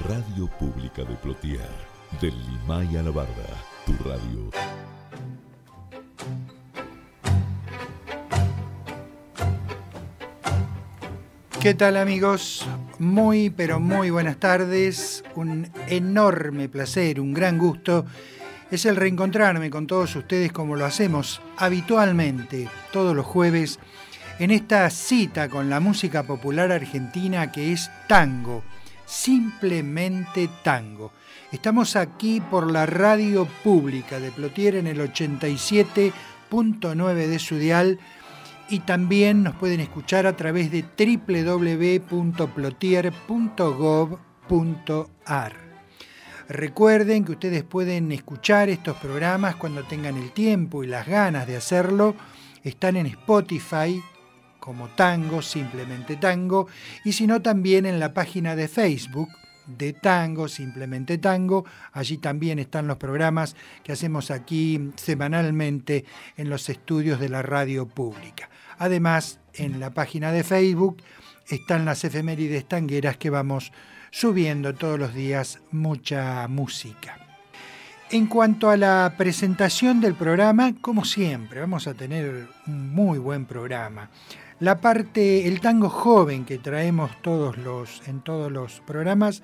Radio Pública de Plotier, del Limay a la tu radio. ¿Qué tal amigos? Muy, pero muy buenas tardes. Un enorme placer, un gran gusto. Es el reencontrarme con todos ustedes como lo hacemos habitualmente todos los jueves en esta cita con la música popular argentina que es tango, simplemente tango. Estamos aquí por la radio pública de Plotier en el 87.9 de su dial y también nos pueden escuchar a través de www.plotier.gov.ar. Recuerden que ustedes pueden escuchar estos programas cuando tengan el tiempo y las ganas de hacerlo. Están en Spotify como Tango, simplemente Tango, y si no también en la página de Facebook de Tango, simplemente Tango. Allí también están los programas que hacemos aquí semanalmente en los estudios de la radio pública. Además, en la página de Facebook están las efemérides tangueras que vamos subiendo todos los días mucha música. En cuanto a la presentación del programa, como siempre, vamos a tener un muy buen programa. La parte, el tango joven que traemos todos los, en todos los programas,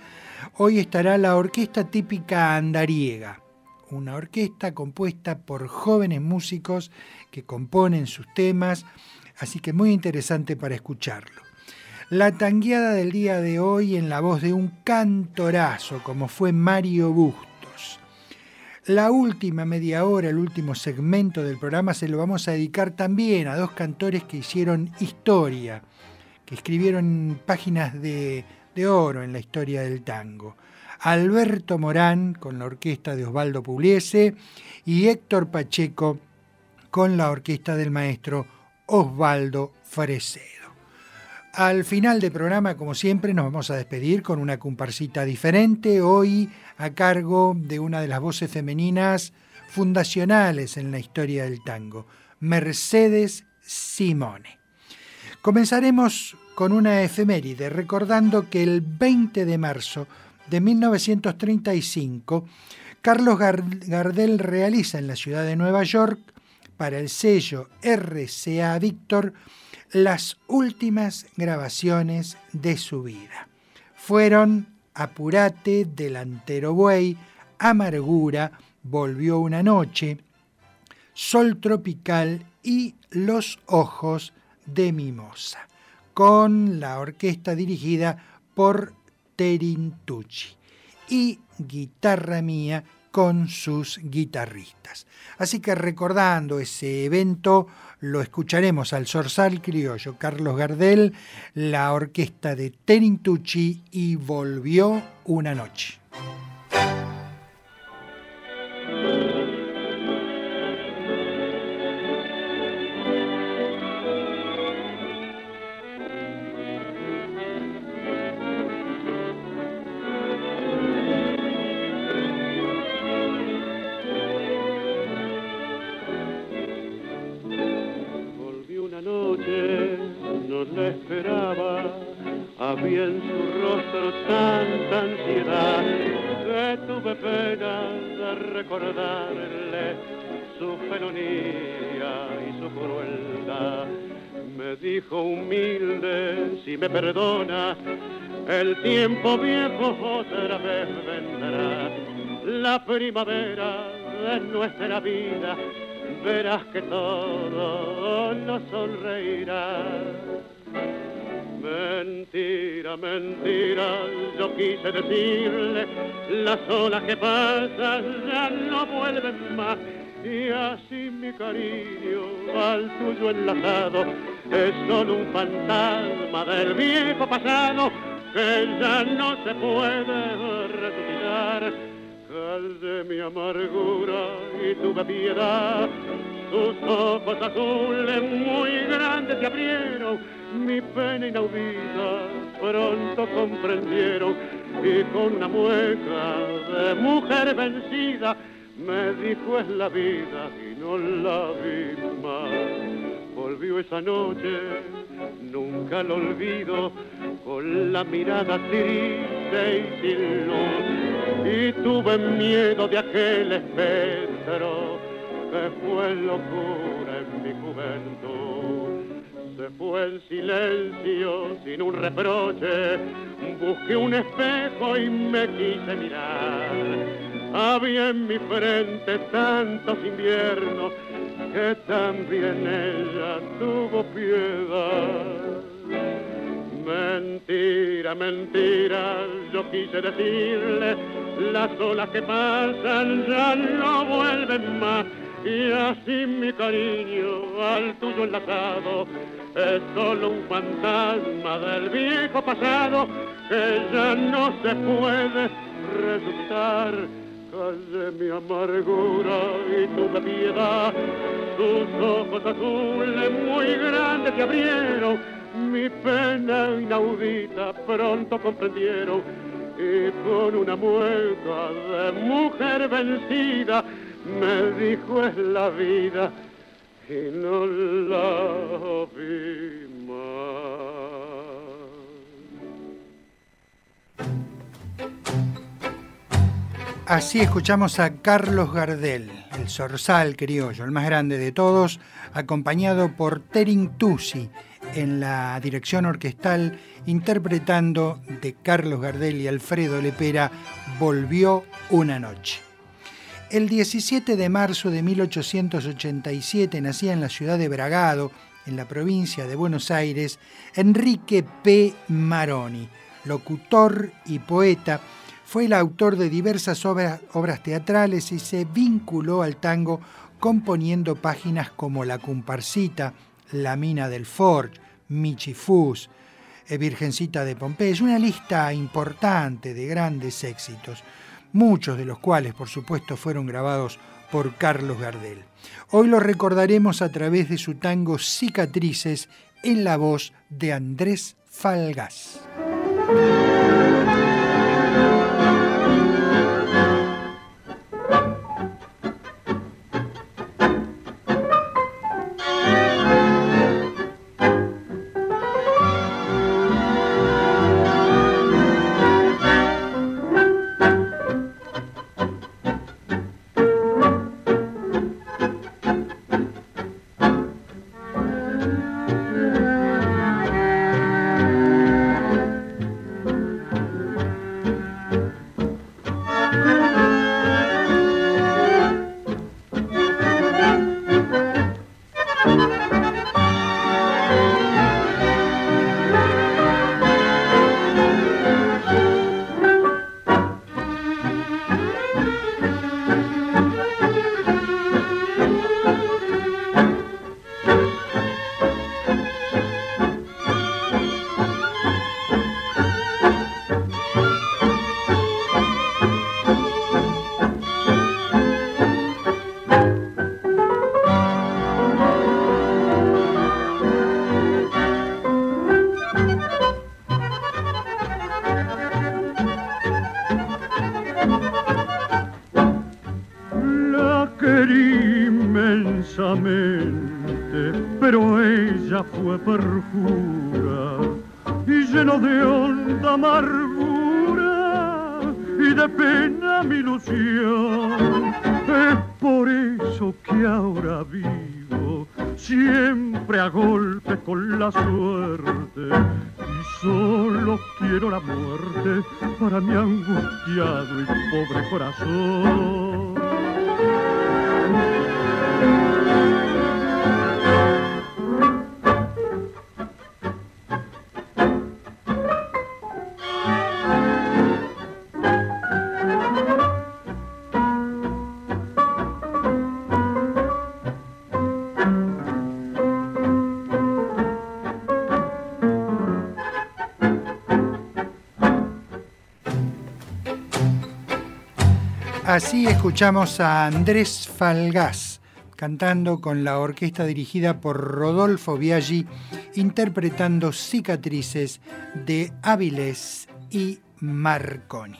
hoy estará la orquesta típica andariega, una orquesta compuesta por jóvenes músicos que componen sus temas, así que muy interesante para escucharlo. La tangueada del día de hoy en la voz de un cantorazo como fue Mario Bustos. La última media hora, el último segmento del programa se lo vamos a dedicar también a dos cantores que hicieron historia, que escribieron páginas de, oro en la historia del tango. Alberto Morán con la orquesta de Osvaldo Pugliese y Héctor Pacheco con la orquesta del maestro Osvaldo Fresedo. Al final del programa, como siempre, nos vamos a despedir con una comparsita diferente, hoy a cargo de una de las voces femeninas fundacionales en la historia del tango, Mercedes Simone. Comenzaremos con una efeméride, recordando que el 20 de marzo de 1935, Carlos Gardel realiza en la ciudad de Nueva York para el sello RCA Víctor las últimas grabaciones de su vida. Fueron Apurate, Delantero Buey, Amargura, Volvió una noche, Sol Tropical y Los Ojos de Mimosa, con la orquesta dirigida por Terintucci y Guitarra Mía con sus guitarristas. Así que recordando ese evento, lo escucharemos al Sorsal Criollo, Carlos Gardel, la orquesta de Terintucci y Volvió una noche. Me perdona, el tiempo viejo otra vez vendrá. La primavera de nuestra vida, verás que todo nos sonreirá. Mentira, mentira, yo quise decirle, las olas que pasan ya no vuelven más. Y así mi cariño al tuyo enlazado es solo un fantasma del viejo pasado que ya no se puede resucitar. Cal mi amargura y tuve piedad, tus ojos azules muy grandes se abrieron, mi pena inaudita pronto comprendieron y con una mueca de mujer vencida me dijo es la vida y no la vi más. Volvió esa noche, nunca lo olvido, con la mirada triste y sin luz. Y tuve miedo de aquel espectro que fue locura en mi juventud. Se fue en silencio, sin un reproche, busqué un espejo y me quise mirar había en mi frente tantos inviernos que también ella tuvo piedad. Mentira, mentira, yo quise decirle, las olas que pasan ya no vuelven más. Y así mi cariño al tuyo enlazado es solo un fantasma del viejo pasado que ya no se puede resucitar de mi amargura y tu piedad. Tus ojos azules muy grandes se abrieron, mi pena inaudita pronto comprendieron. Y con una mueca de mujer vencida me dijo es la vida y no la vi Así escuchamos a Carlos Gardel, el zorzal criollo, el más grande de todos, acompañado por Terin Tusi en la dirección orquestal, interpretando de Carlos Gardel y Alfredo Lepera Volvió una noche. El 17 de marzo de 1887 nacía en la ciudad de Bragado, en la provincia de Buenos Aires, Enrique P. Maroni, locutor y poeta fue el autor de diversas obras, teatrales y se vinculó al tango componiendo páginas como La Comparsita, La Mina del Forge, Michifus, eh, Virgencita de Pompeya, una lista importante de grandes éxitos, muchos de los cuales por supuesto fueron grabados por Carlos Gardel. Hoy lo recordaremos a través de su tango Cicatrices en la voz de Andrés Falgas. Escuchamos a Andrés Falgás cantando con la orquesta dirigida por Rodolfo Biaggi, interpretando cicatrices de Áviles y Marconi.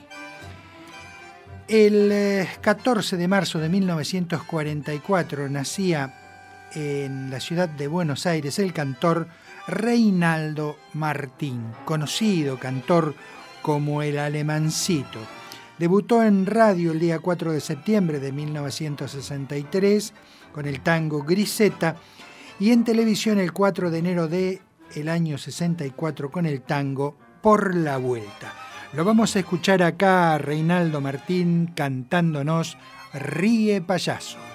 El 14 eh, de marzo de 1944 nacía en la ciudad de Buenos Aires el cantor Reinaldo Martín, conocido cantor como el Alemancito Debutó en radio el día 4 de septiembre de 1963 con el tango Griseta y en televisión el 4 de enero de año 64 con el tango Por la Vuelta. Lo vamos a escuchar acá Reinaldo Martín cantándonos Ríe Payaso.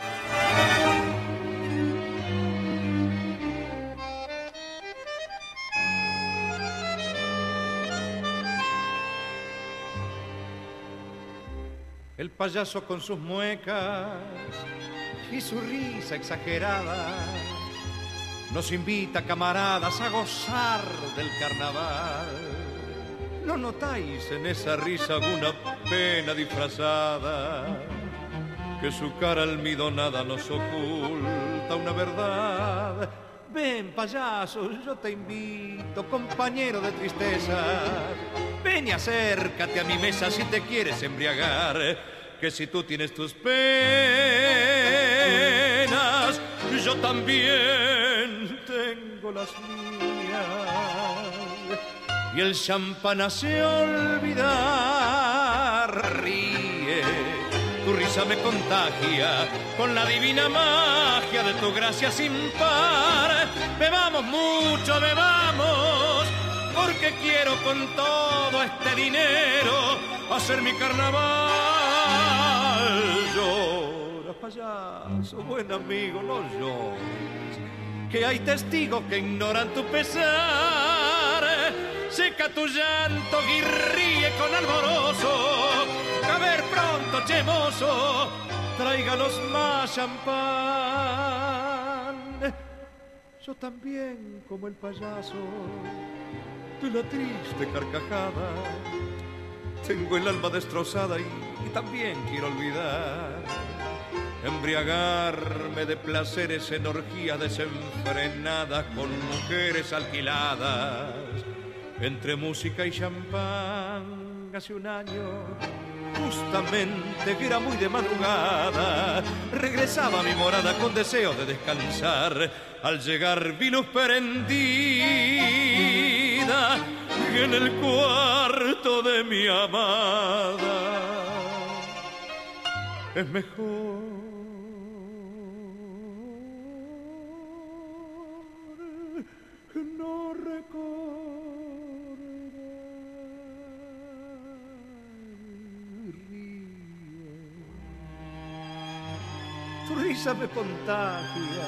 El payaso con sus muecas y su risa exagerada nos invita, camaradas, a gozar del carnaval. ¿No notáis en esa risa alguna pena disfrazada? Que su cara almidonada nos oculta una verdad. Ven, payaso, yo te invito, compañero de tristezas Ven y acércate a mi mesa si te quieres embriagar, que si tú tienes tus penas, yo también tengo las mías. Y el champán hace olvidar, ríe, tu risa me contagia con la divina magia de tu gracia sin par. Bebamos mucho, bebamos porque quiero con todo este dinero hacer mi carnaval. Llora, payaso, buen amigo, no llores, que hay testigos que ignoran tu pesar. Seca tu llanto y ríe con alboroso, a ver pronto, chemoso, tráiganos más champán. Yo también, como el payaso, de la triste carcajada. Tengo el alma destrozada y, también quiero olvidar. Embriagarme de placeres en orgía desenfrenada con mujeres alquiladas. Entre música y champán hace un año justamente que era muy de madrugada, regresaba a mi morada con deseo de descansar. Al llegar vi luz prendida en el cuarto de mi amada. Es mejor no recordar. Tu risa me contagia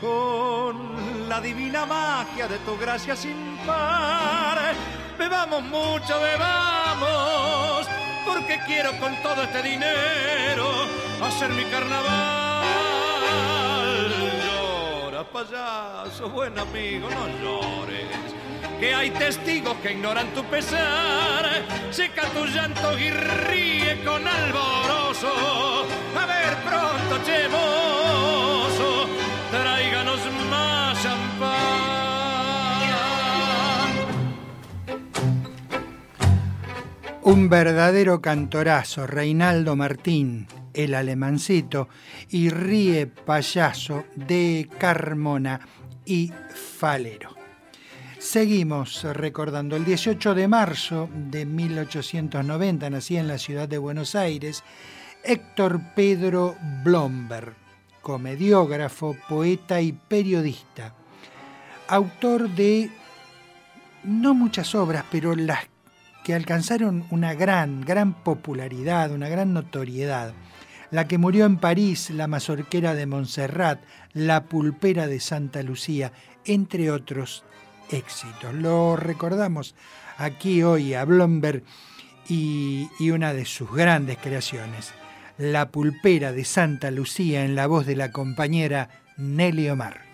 con la divina magia de tu gracia sin par. Bebamos mucho, bebamos, porque quiero con todo este dinero hacer mi carnaval. Llora, payaso, buen amigo, no llores que hay testigos que ignoran tu pesar. Seca tu llanto y ríe con alboroso. A ver pronto, chemoso, tráiganos más champán. Un verdadero cantorazo, Reinaldo Martín, el alemancito, y ríe payaso de Carmona y Falero. Seguimos recordando. El 18 de marzo de 1890 nacía en la ciudad de Buenos Aires Héctor Pedro Blomberg, comediógrafo, poeta y periodista. Autor de no muchas obras, pero las que alcanzaron una gran, gran popularidad, una gran notoriedad. La que murió en París, La mazorquera de Montserrat, La pulpera de Santa Lucía, entre otros éxitos. Lo recordamos aquí hoy a Blomberg y, y una de sus grandes creaciones, La pulpera de Santa Lucía en la voz de la compañera Nelly Omar.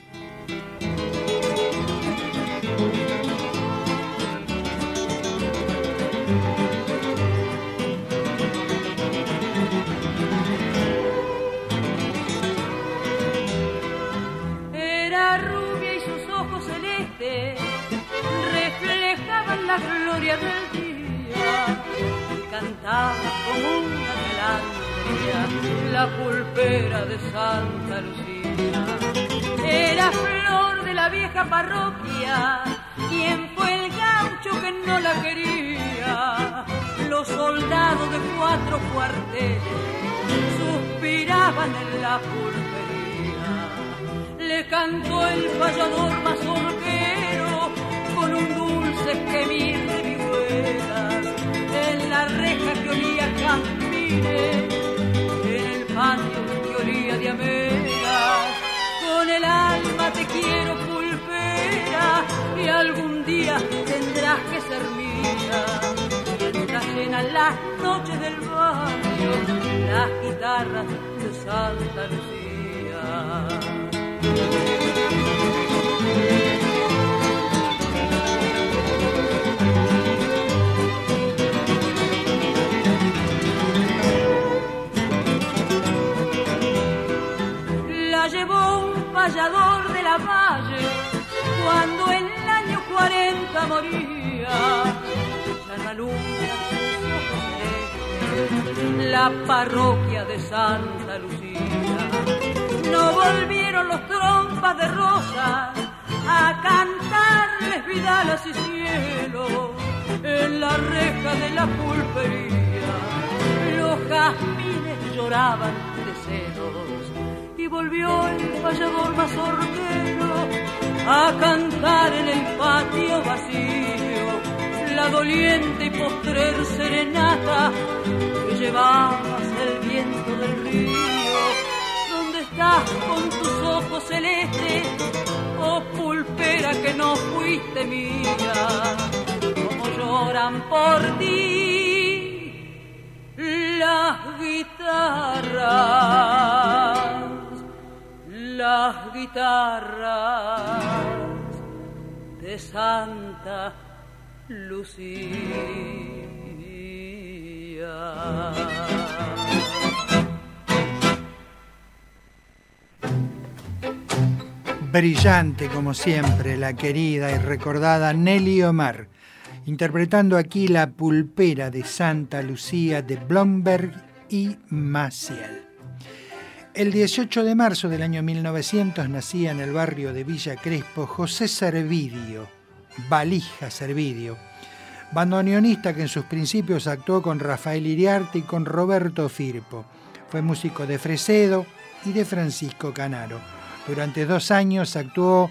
Cantaba como una melancolía la pulpera de Santa Lucía. Era flor de la vieja parroquia, quien fue el gaucho que no la quería. Los soldados de cuatro cuarteles suspiraban en la pulpería. Le cantó el fallador mazorquero con un dulce gemir reja que olía jazmines, en el patio que olía de. Con el alma te quiero pulpera y algún día tendrás que ser mía. Mientras llenan las noches del barrio las guitarras de Santa Lucía. Payador de la valle cuando el año 40 moría. Ya no alumbra la parroquia de Santa Lucía. No volvieron los trompas de rosas a cantarles vidalas y cielo en la reja de la pulpería. Los jazmines lloraban de celos y volvió el payador mazorquero a cantar en el patio vacío la doliente y postrer serenata que llevabas el viento del río. ¿Dónde estás con tus ojos celestes? Oh pulpera que no fuiste mía, como lloran por ti las guitarras, las guitarras de Santa Lucía. Brillante como siempre, la querida y recordada Nelly Omar, interpretando aquí la pulpera de Santa Lucía de Blomberg y Maciel. El 18 de marzo del año 1900 nacía en el barrio de Villa Crespo José Servidio, Valija Servidio, bandoneonista que en sus principios actuó con Rafael Iriarte y con Roberto Firpo. Fue músico de Fresedo y de Francisco Canaro. Durante dos años actuó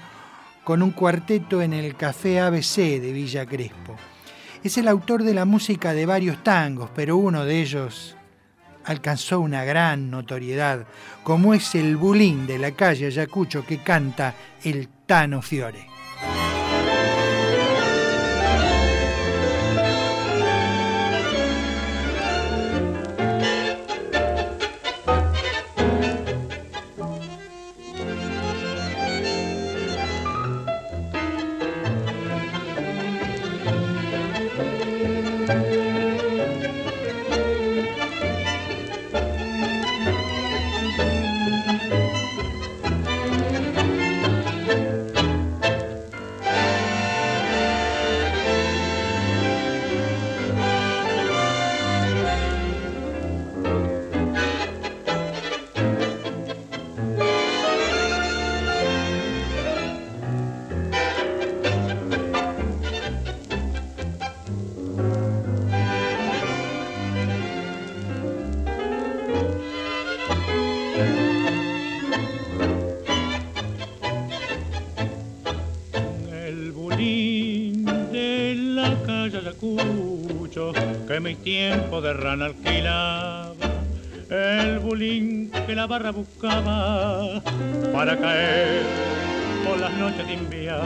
con un cuarteto en el Café ABC de Villa Crespo. Es el autor de la música de varios tangos, pero uno de ellos alcanzó una gran notoriedad, como es el bulín de la calle Ayacucho que canta el Tano Fiore. Caer por las noches de invierno.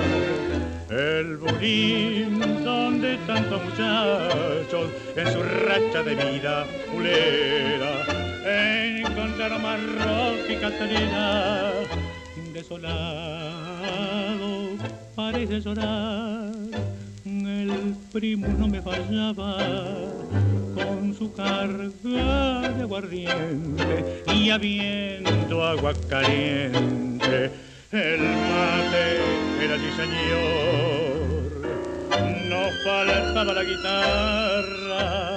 El bulín donde tantos muchachos en su racha de vida pulera encontraron más ropa y Catalina desolado parece llorar el primo no me fallaba con su carga de aguardiente y habiendo agua caliente el mate era allí señor no faltaba la guitarra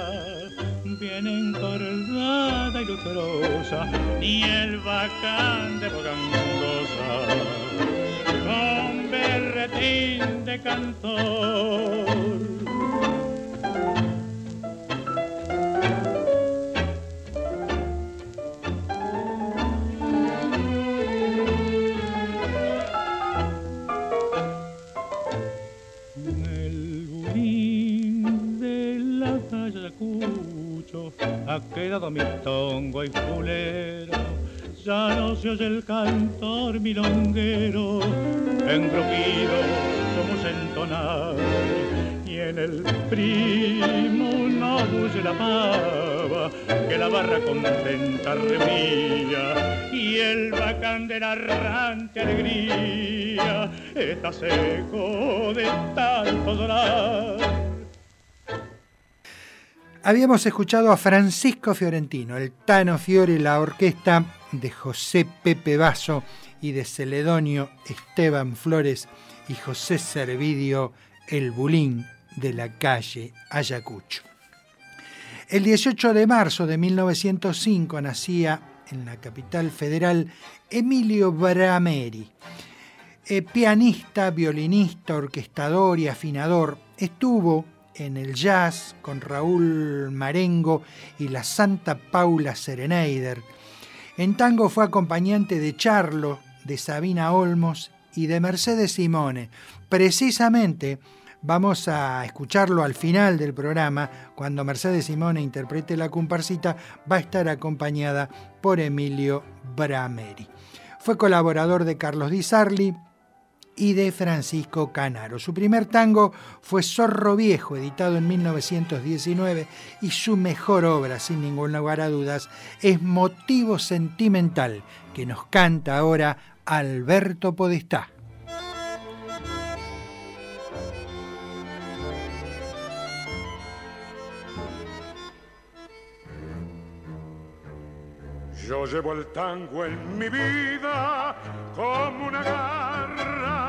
bien encordada y lustrosa, y el bacán de bogandosa, con berretín de cantor. Ha quedado mi tongo y fulero, ya no se oye el cantor milonguero, engrupido somos entonar, y en el primo no bulle la pava, que la barra contenta remía, y el bacán de la errante alegría está seco de tanto llorar Habíamos escuchado a Francisco Fiorentino, el Tano Fiore, la orquesta de José Pepe Basso y de Celedonio Esteban Flores y José Servidio, el Bulín de la calle Ayacucho. El 18 de marzo de 1905 nacía en la capital federal Emilio Brameri, eh, pianista, violinista, orquestador y afinador. Estuvo en el jazz con Raúl Marengo y la Santa Paula Sereneider. En tango fue acompañante de Charlo, de Sabina Olmos y de Mercedes Simone. Precisamente vamos a escucharlo al final del programa, cuando Mercedes Simone interprete la comparsita, va a estar acompañada por Emilio Brameri. Fue colaborador de Carlos Di Sarli, y de Francisco Canaro. Su primer tango fue Zorro Viejo, editado en 1919, y su mejor obra, sin ningún lugar a dudas, es Motivo Sentimental, que nos canta ahora Alberto Podestá. Yo llevo el tango en mi vida como una garra,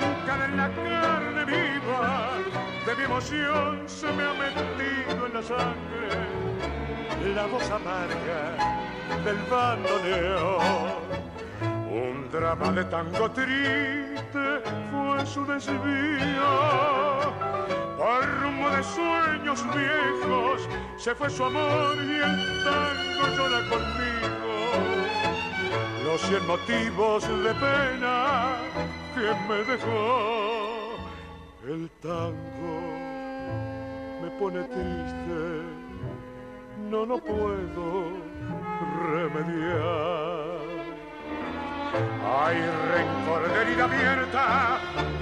hincada en la carne viva, de mi emoción se me ha metido en la sangre la voz amarga del bandoneón. Un drama de tango triste fue su desvío por rumbo de sueños viejos se fue su amor y el tango llora conmigo. Los cien motivos de pena que me dejó el tango me pone triste, no lo puedo remediar. Hay rencor de herida abierta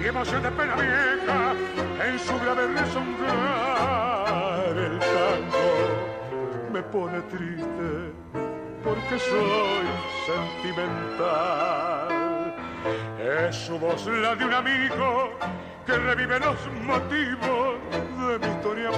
y emoción de pena vieja en su grave resongar. El tango me pone triste porque soy sentimental. Es su voz la de un amigo que revive los motivos de mi historia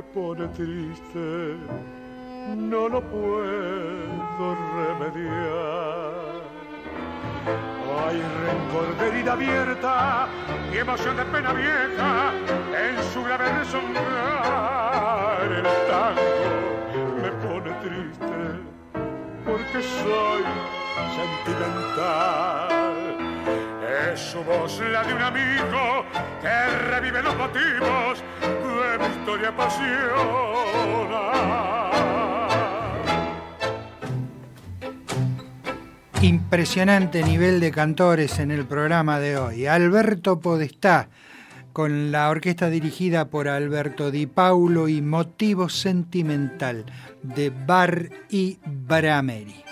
pasional. pone triste, no lo puedo remediar. Hay rencor de herida abierta y emoción de pena vieja en su grave resonar. El tango me pone triste porque soy sentimental. Es su voz la de un amigo que revive los motivos de mi historia apasionada. Impresionante nivel de cantores en el programa de hoy. Alberto Podestá, con la orquesta dirigida por Alberto Di Paulo y Motivo Sentimental de Bar y Brameri.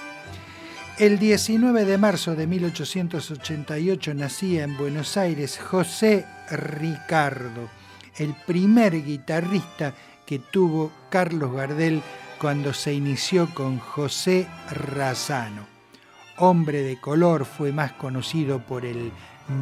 El 19 de marzo de 1888 nacía en Buenos Aires José Ricardo, el primer guitarrista que tuvo Carlos Gardel cuando se inició con José Razano. hombre de color, fue más conocido por el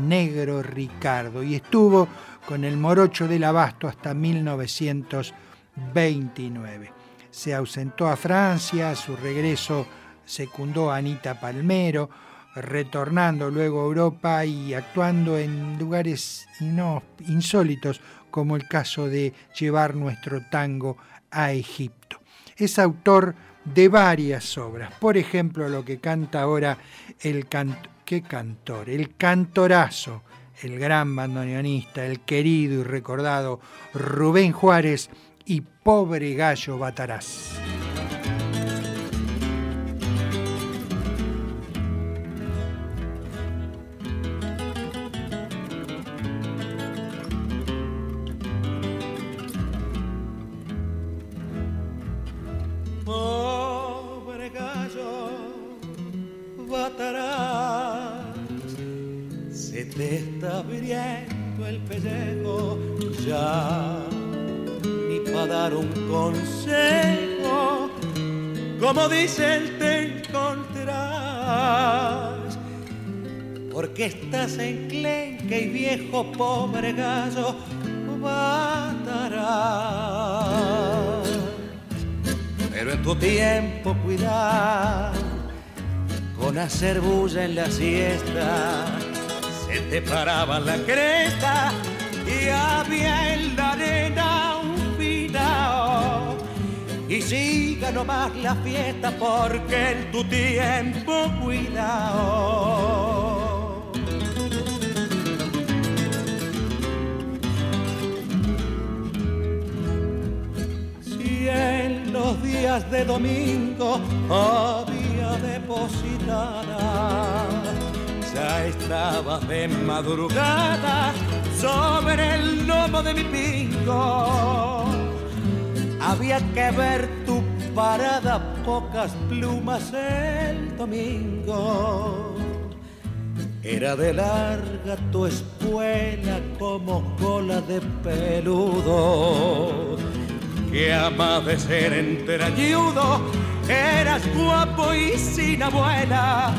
negro Ricardo y estuvo con el morocho del abasto hasta 1929. Se ausentó a Francia, a su regreso secundó a Anita Palmero, retornando luego a Europa y actuando en lugares insólitos, como el caso de llevar nuestro tango a Egipto. Es autor de varias obras, por ejemplo lo que canta ahora el ¿qué cantor? El cantorazo, el gran bandoneonista, el querido y recordado Rubén Juárez y Pobre Gallo Bataraz. Como dicen te encontrarás. Porque estás en clenque y viejo pobre gallo matarás pero en tu tiempo cuidar con hacer bulla en la siesta te paraba la cresta y había en la siga nomás la fiesta porque en tu tiempo cuidado. Si en los días de domingo había depositada ya estabas de madrugada sobre el lomo de mi pingo. Había que ver tu parada, pocas plumas el domingo. Era de larga tu espuela como cola de peludo. Que ama de ser entrañudo, eras guapo y sin abuela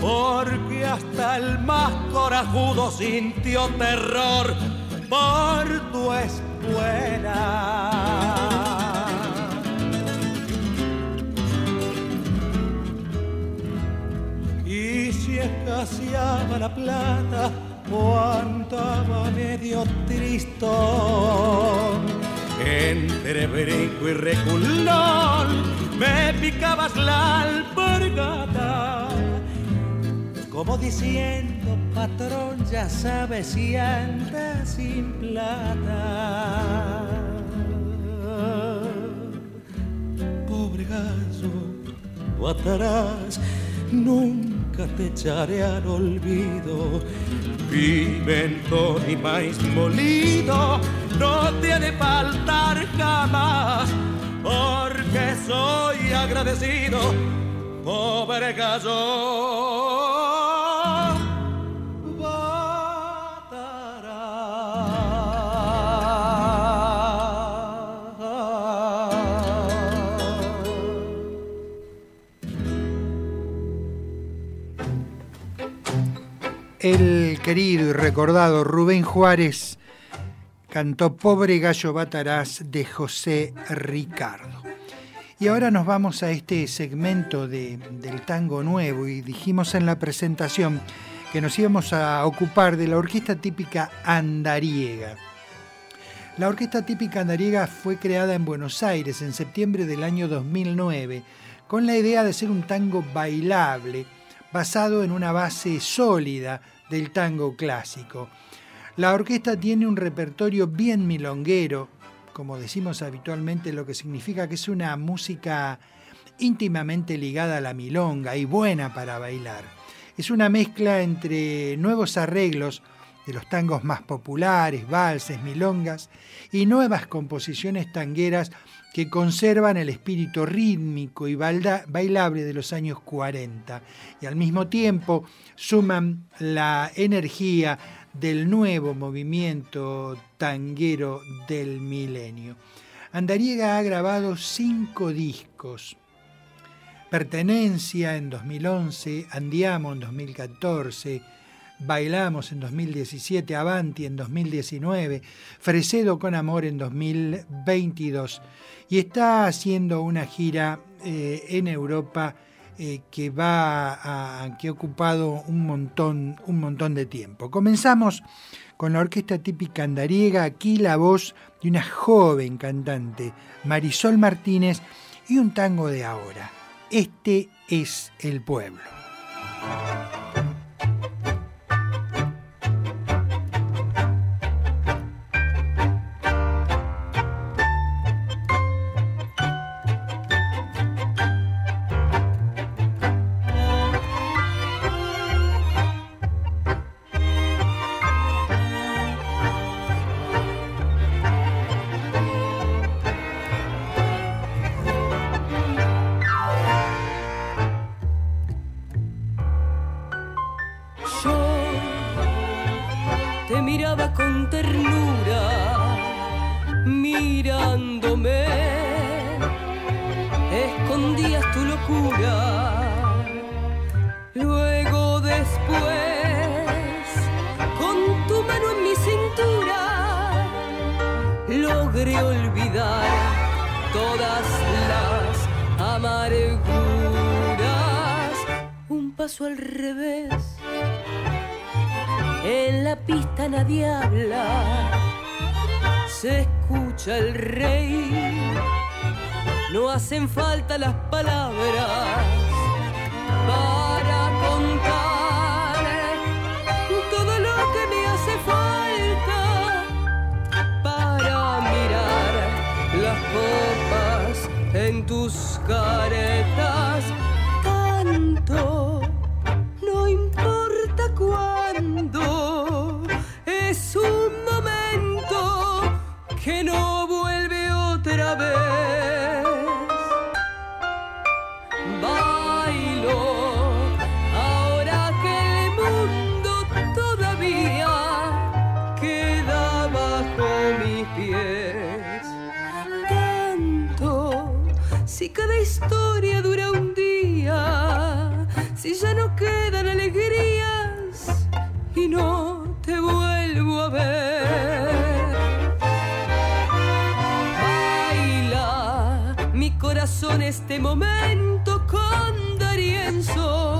porque hasta el más corajudo sintió terror por tu escuela. Si escaseaba la plata o andaba medio tristón, entre brinco y reculón me picabas la alpargata como diciendo, patrón, ya sabes si anda sin plata. Pobre gallo, atarás, nunca te echaré al olvido. Pimento y maíz molido, no te ha de faltar jamás, porque soy agradecido, pobre gallo. El querido y recordado Rubén Juárez cantó Pobre Gallo Bataraz de José Ricardo. Y ahora nos vamos a este segmento del tango nuevo y dijimos en la presentación que nos íbamos a ocupar de la orquesta típica andariega. La orquesta típica andariega fue creada en Buenos Aires en septiembre del año 2009 con la idea de ser un tango bailable basado en una base sólida del tango clásico. La orquesta tiene un repertorio bien milonguero, como decimos habitualmente, lo que significa que es una música íntimamente ligada a la milonga y buena para bailar. Es una mezcla entre nuevos arreglos de los tangos más populares, valses, milongas, y nuevas composiciones tangueras que conservan el espíritu rítmico y bailable de los años 40 y al mismo tiempo suman la energía del nuevo movimiento tanguero del milenio. Andariega ha grabado cinco discos. Pertenencia en 2011, Andiamo en 2014, Bailamos en 2017, Avanti en 2019, Fresedo con Amor en 2022 y está haciendo una gira eh, en Europa eh, que va a, que ha ocupado un montón, un montón de tiempo. Comenzamos con la orquesta típica andariega, aquí la voz de una joven cantante, Marisol Martínez, y un tango de ahora. Este es el pueblo. cada historia dura un día, si ya no quedan alegrías y no te vuelvo a ver. Baila mi corazón este momento con Darienzo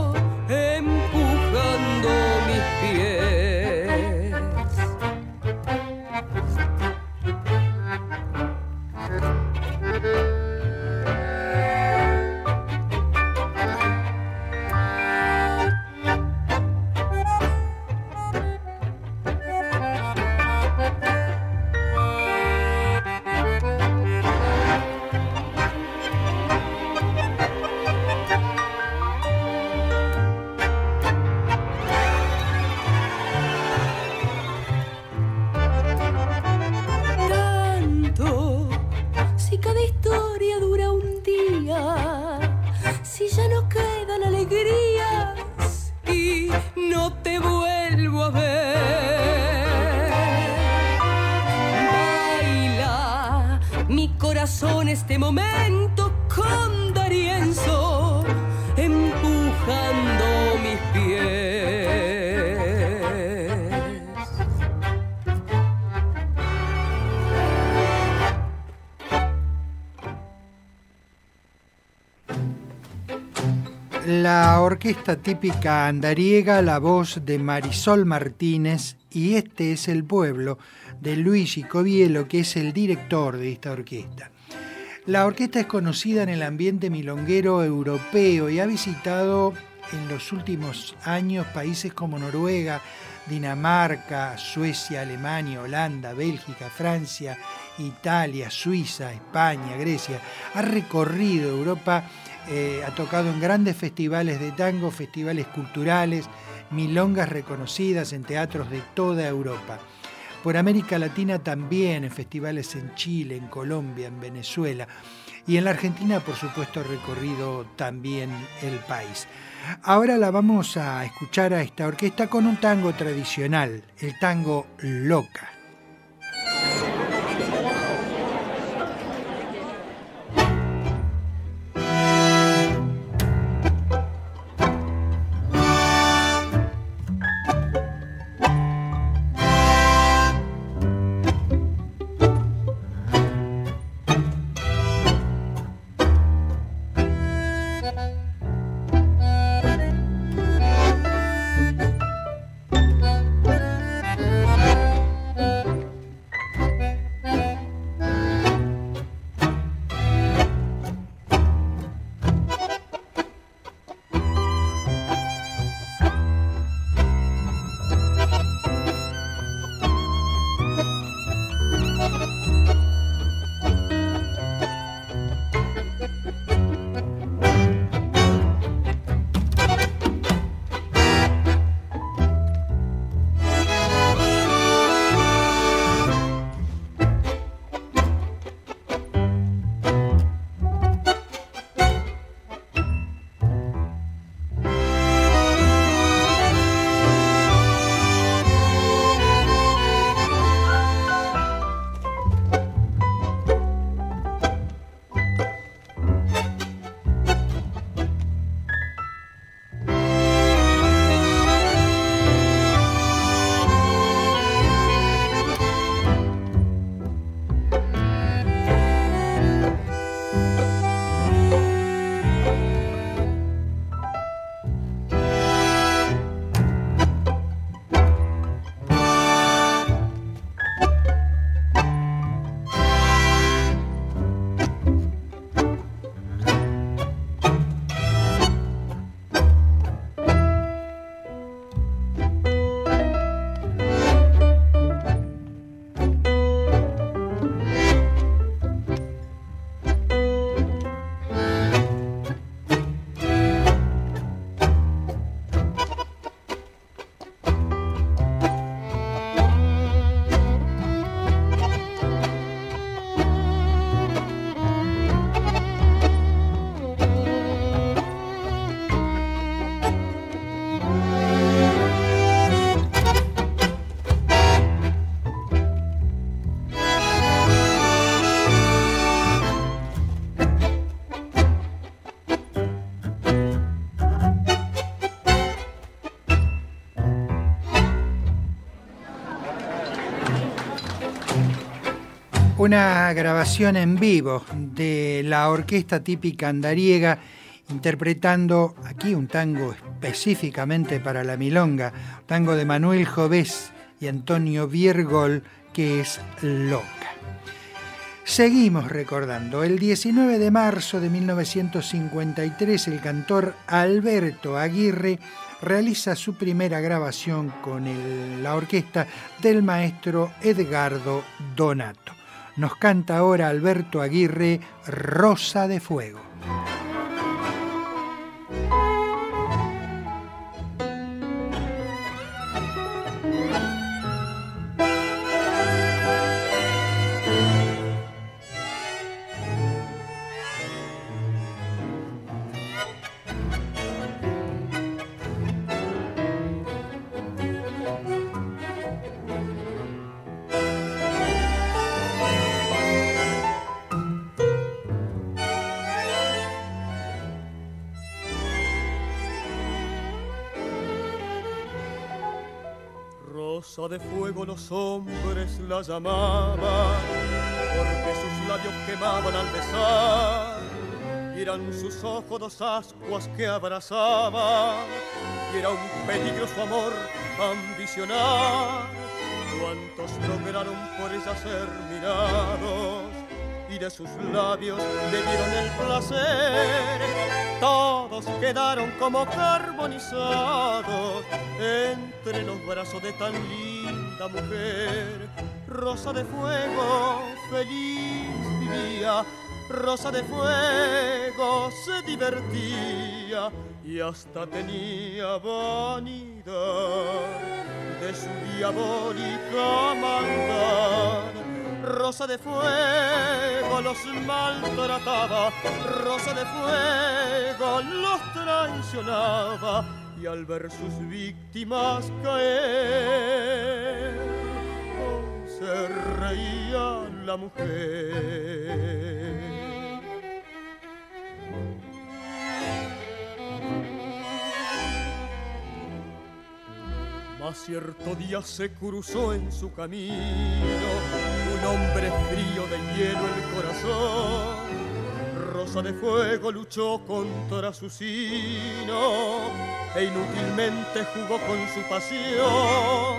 orquesta típica andariega, la voz de Marisol Martínez y este es el pueblo de Luigi Covielo, que es el director de esta orquesta. La orquesta es conocida en el ambiente milonguero europeo y ha visitado en los últimos años países como Noruega, Dinamarca, Suecia, Alemania, Holanda, Bélgica, Francia, Italia, Suiza, España, Grecia. Ha recorrido Europa eh, ha tocado en grandes festivales de tango, festivales culturales, milongas reconocidas en teatros de toda Europa. Por América Latina también, en festivales en Chile, en Colombia, en Venezuela. Y en la Argentina, por supuesto, ha recorrido también el país. Ahora la vamos a escuchar a esta orquesta con un tango tradicional, el tango Loca. Una grabación en vivo de la orquesta típica andariega interpretando aquí un tango específicamente para la milonga, tango de Manuel Jovés y Antonio Viergol que es Loca. Seguimos recordando, el 19 de marzo de 1953 el cantor Alberto Aguirre realiza su primera grabación con la orquesta del maestro Edgardo Donato. Nos canta ahora Alberto Aguirre, Rosa de Fuego. De fuego los hombres la llamaban, porque sus labios quemaban al besar, y eran sus ojos dos ascuas que abrazaban, y era un peligro su amor ambicionar. Cuantos lograron por ella ser mirados, y de sus labios le dieron el placer. Todos quedaron como carbonizados entre los brazos de tan linda mujer. Rosa de fuego, feliz vivía, rosa de fuego se divertía y hasta tenía vanidad de su diabólica maldad rosa de fuego los maltrataba, rosa de fuego los traicionaba y al ver sus víctimas caer, se reía la mujer. Mas cierto día se cruzó en su camino un hombre frío de hielo el corazón. Rosa de fuego luchó contra su sino e inútilmente jugó con su pasión.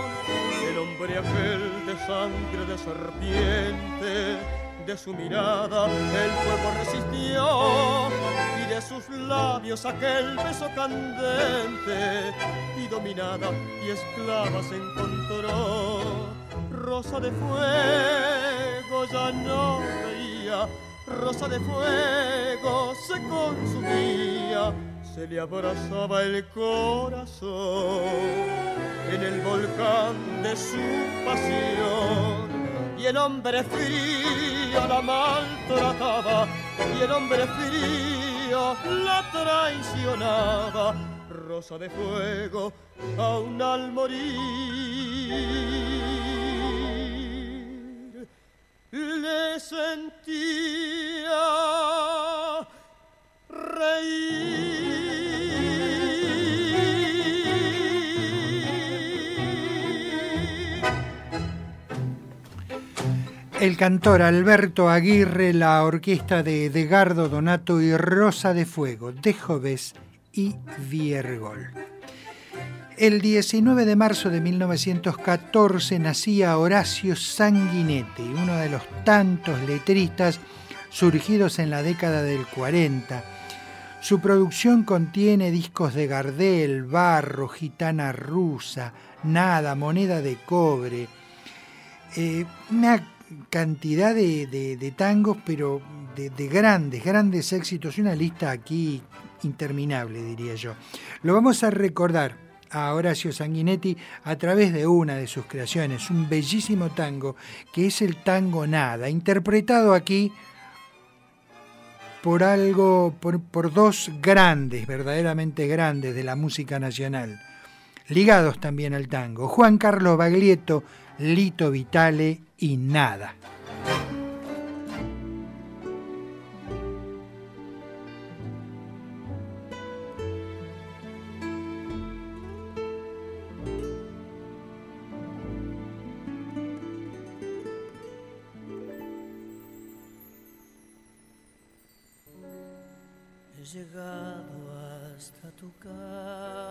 El hombre aquel de sangre de serpiente de su mirada el fuego resistió y sus labios aquel beso candente y dominada y esclava se encontró. Rosa de fuego ya no veía, rosa de fuego se consumía, se le abrazaba el corazón en el volcán de su pasión y el hombre frío la maltrataba y el hombre frío la traicionaba. Rosa de fuego aún al morir le sentía reír. El cantor Alberto Aguirre, la orquesta de Edgardo Donato y Rosa de Fuego, de Joves y Viergol. El 19 de marzo de 1914 nacía Horacio Sanguinetti, uno de los tantos letristas surgidos en la década del 40. Su producción contiene discos de Gardel, Barro, Gitana Rusa, Nada, Moneda de Cobre. Eh, cantidad de, tangos, pero de, grandes, grandes éxitos. Una lista aquí interminable, diría yo. Lo vamos a recordar a Horacio Sanguinetti a través de una de sus creaciones, un bellísimo tango que es el tango Nada, interpretado aquí por algo, por, por dos grandes, verdaderamente grandes de la música nacional, ligados también al tango, Juan Carlos Baglietto, Lito Vitale y nada. He llegado hasta tu casa.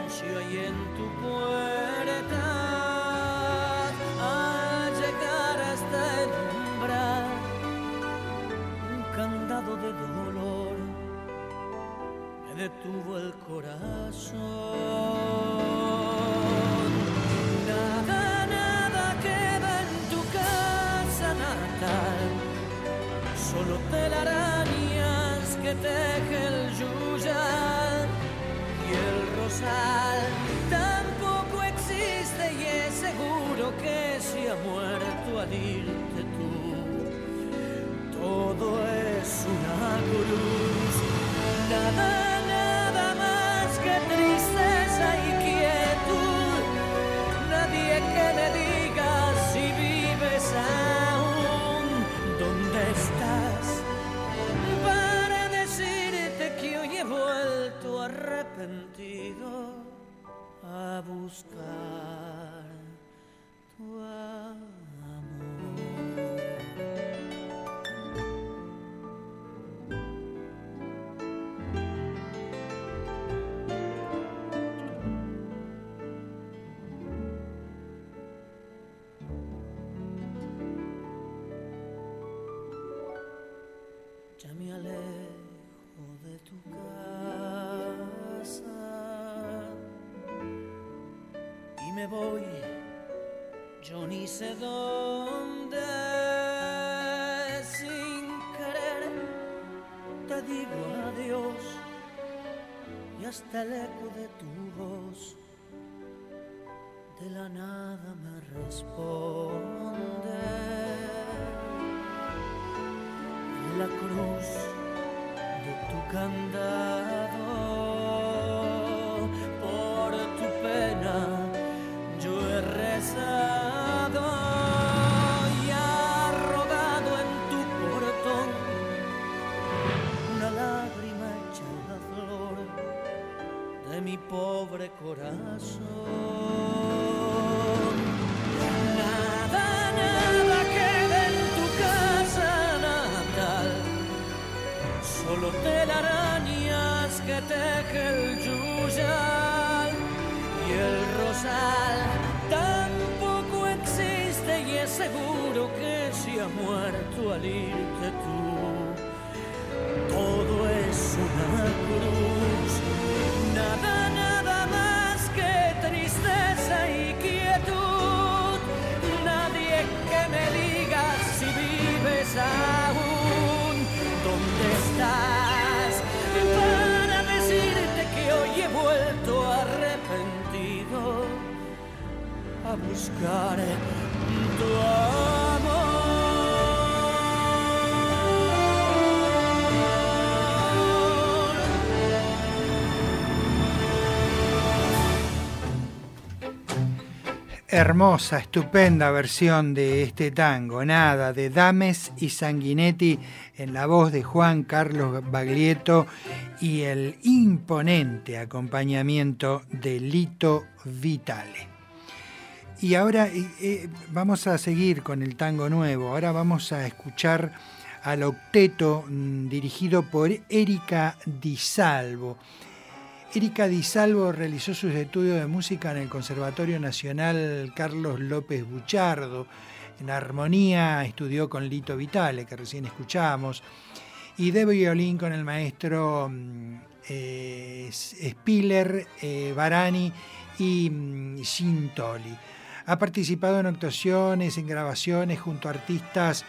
hay en tu puerta al llegar hasta el umbral, un candado de dolor me detuvo el corazón. Voy, yo ni sé dónde, sin querer te digo adiós y hasta el eco de tu voz de la nada me responde la cruz de tu candado. Corazón. Hermosa, estupenda versión de este tango, nada, de Dames y Sanguinetti en la voz de Juan Carlos Baglietto y el imponente acompañamiento de Lito Vitale. Y ahora eh, eh, vamos a seguir con el tango nuevo, ahora vamos a escuchar al octeto mm, dirigido por Erika Di Salvo. Erika Di Salvo realizó sus estudios de música en el Conservatorio Nacional Carlos López Buchardo. En armonía estudió con Lito Vitale, que recién escuchamos, y de violín con el maestro mm, eh, Spiller, eh, Barani y mm, Sintoli. Ha participado en actuaciones, en grabaciones junto a artistas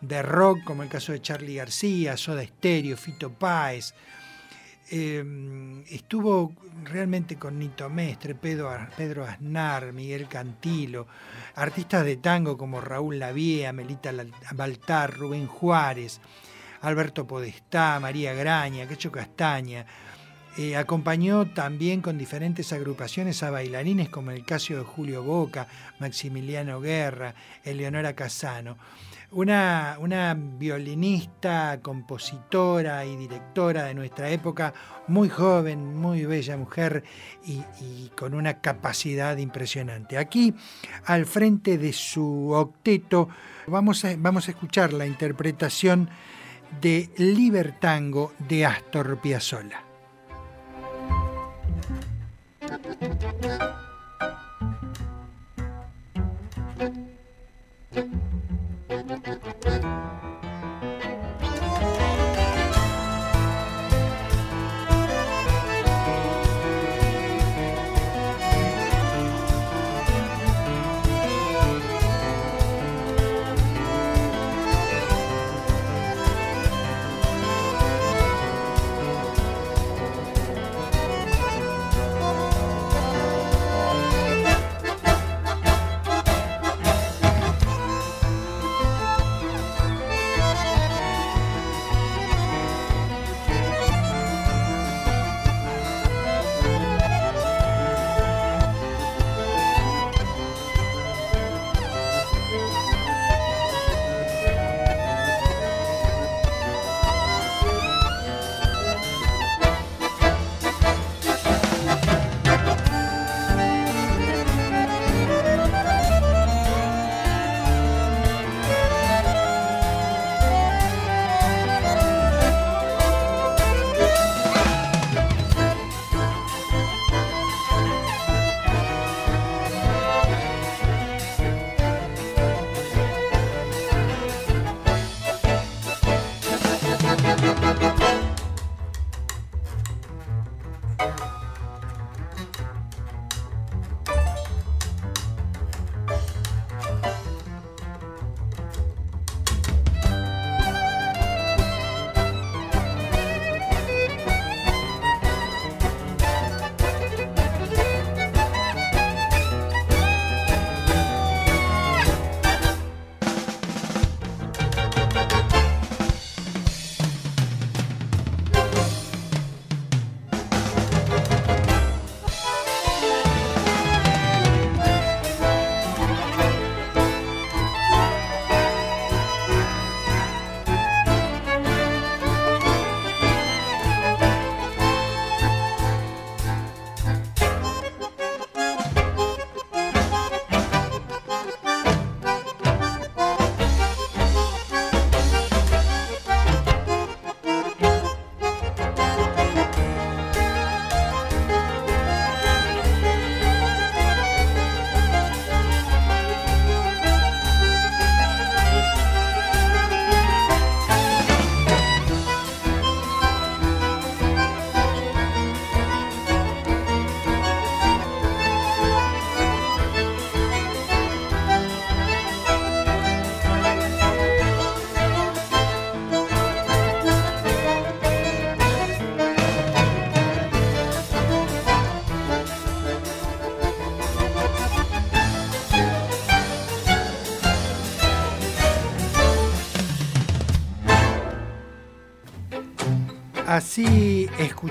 de rock, como el caso de Charlie García, Soda Stereo, Fito Páez, eh, estuvo realmente con Nito Mestre, Pedro, Aznar, Miguel Cantilo, artistas de tango como Raúl Lavie, Melita Baltar, Rubén Juárez, Alberto Podestá, María Graña, Quecho Castaña. Eh, acompañó también con diferentes agrupaciones a bailarines como el caso de Julio Boca, Maximiliano Guerra, Eleonora Casano. Una, una, violinista, compositora y directora de nuestra época, muy joven, muy bella mujer y, con una capacidad impresionante. Aquí, al frente de su octeto, vamos a, vamos a escuchar la interpretación de Libertango de Astor Piazzolla. Así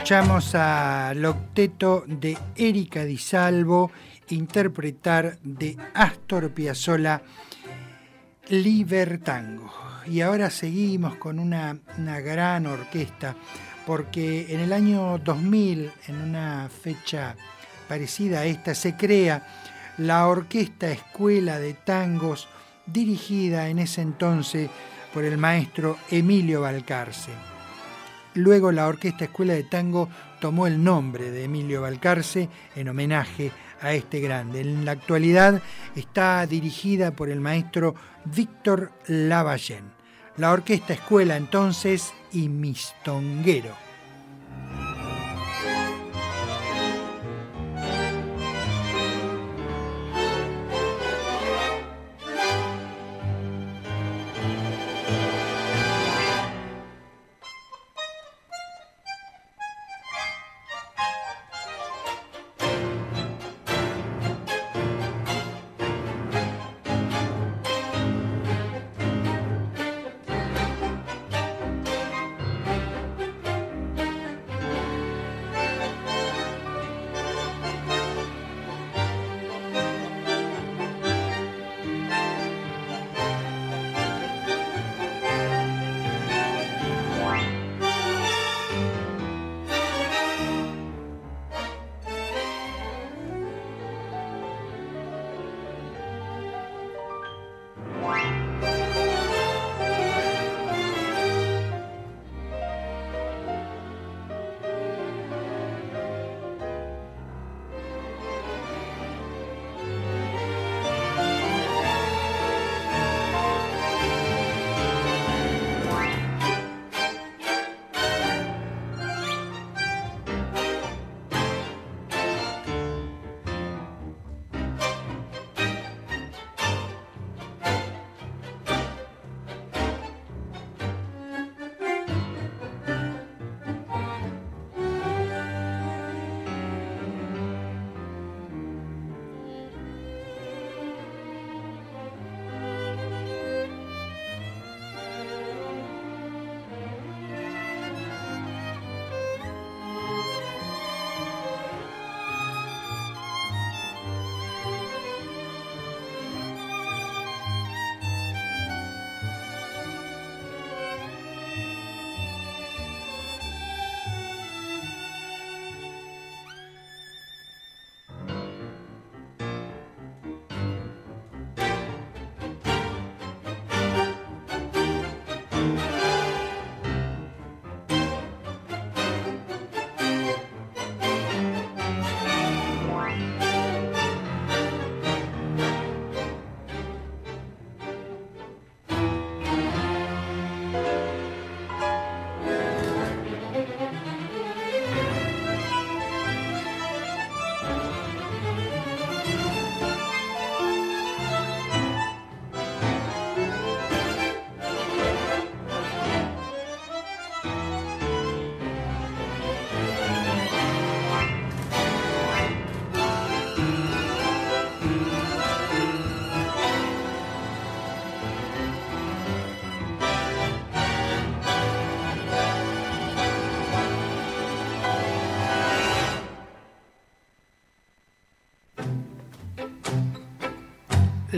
escuchamos al octeto de Erika Di Salvo interpretar de Astor Piazzolla Libertango. Y ahora seguimos con una, una gran orquesta, porque en el año 2000, en una fecha parecida a esta, se crea la Orquesta Escuela de Tangos, dirigida en ese entonces por el maestro Emilio Balcarce. Luego la Orquesta Escuela de Tango tomó el nombre de Emilio Balcarce en homenaje a este grande. En la actualidad está dirigida por el maestro Víctor Lavallén. La Orquesta Escuela entonces y Mistonguero.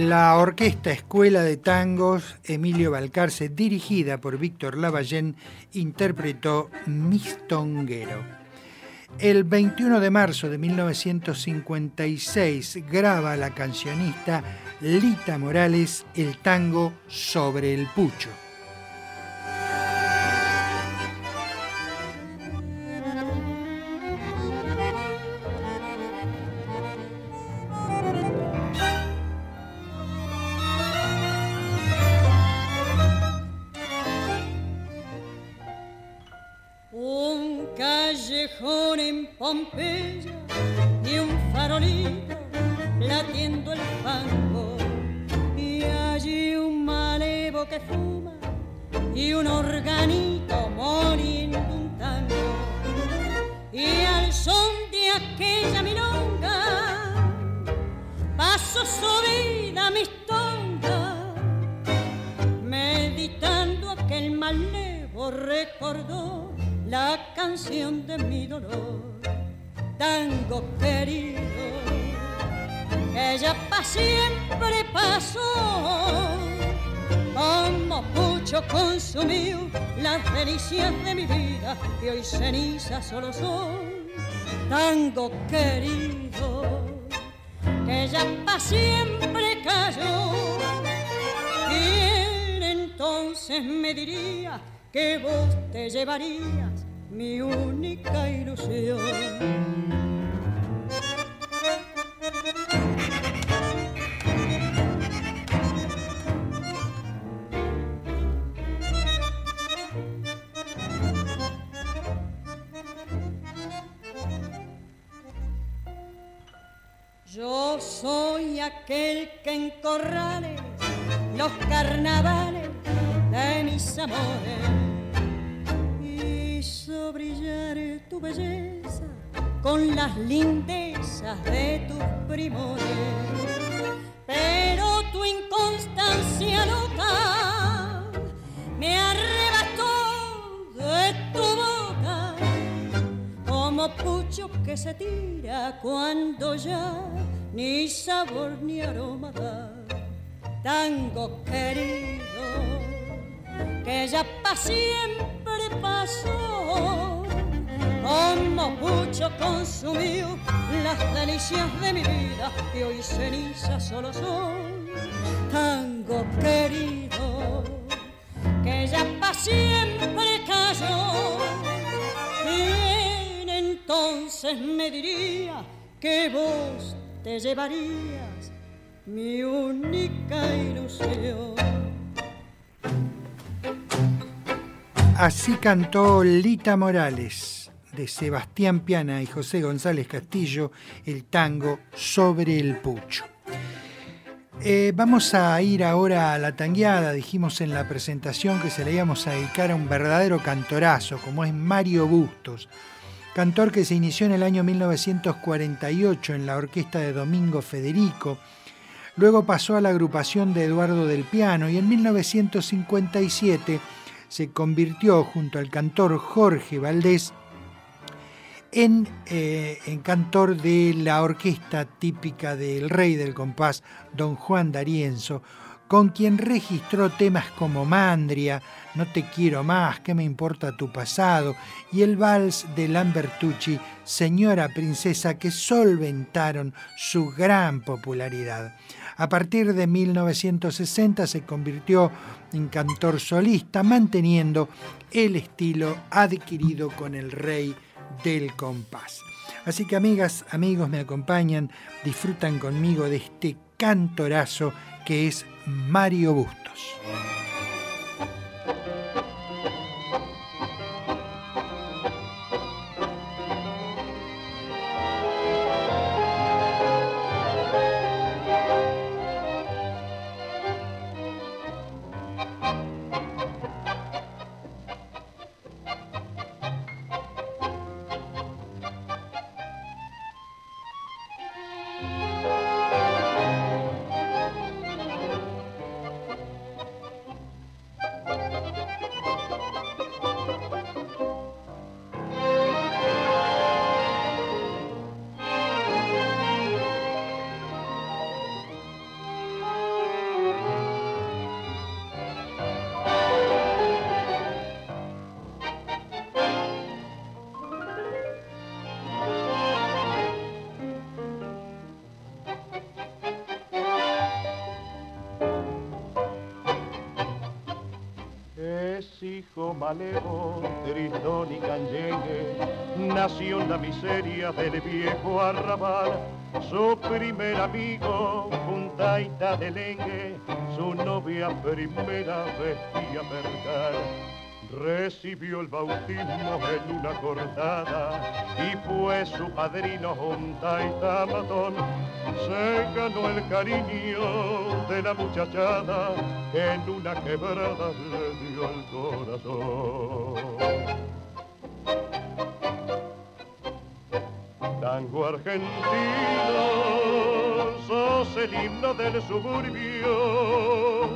La orquesta Escuela de Tangos Emilio Balcarce, dirigida por Víctor Lavallén, interpretó Mistonguero. El 21 de marzo de 1956 graba la cancionista Lita Morales el tango Sobre el Pucho. Solo son tango querido que ya para siempre cayó. ¿Quién entonces me diría que vos te llevarías mi única ilusión? Soy aquel que en corrales los carnavales de mis amores hizo brillar tu belleza con las lindezas de tus primores. Pero tu inconstancia loca me arrebató de tu boca como pucho que se tira cuando ya ni sabor ni aroma da, tango querido, que ya para siempre pasó, como mucho consumió las delicias de mi vida que hoy cenizas solo son, tango querido, que ya para siempre me diría que vos te llevarías mi única ilusión. Así cantó Lita Morales de Sebastián Piana y José González Castillo el tango Sobre el Pucho. Eh, vamos a ir ahora a la tangueada. Dijimos en la presentación que se le íbamos a dedicar a un verdadero cantorazo, como es Mario Bustos cantor que se inició en el año 1948 en la orquesta de Domingo Federico, luego pasó a la agrupación de Eduardo del Piano y en 1957 se convirtió junto al cantor Jorge Valdés en, eh, en, cantor de la orquesta típica del rey del compás, don Juan D'Arienzo, con quien registró temas como Mandria, No te quiero más, ¿qué me importa tu pasado? y el vals de Lambertucci, Señora Princesa, que solventaron su gran popularidad. A partir de 1960 se convirtió en cantor solista, manteniendo el estilo adquirido con el rey del compás. Así que amigas, amigos, me acompañan, disfrutan conmigo de este cantorazo que es Mario Bustos. Del viejo arrabal. Su primer amigo, un taita de lengue, su novia primera vestía percal recibió el bautismo en una cortada y fue su padrino un taita matón. Se ganó el cariño de la muchachada que en una quebrada le dio el corazón. Tango argentino, sos el himno del suburbio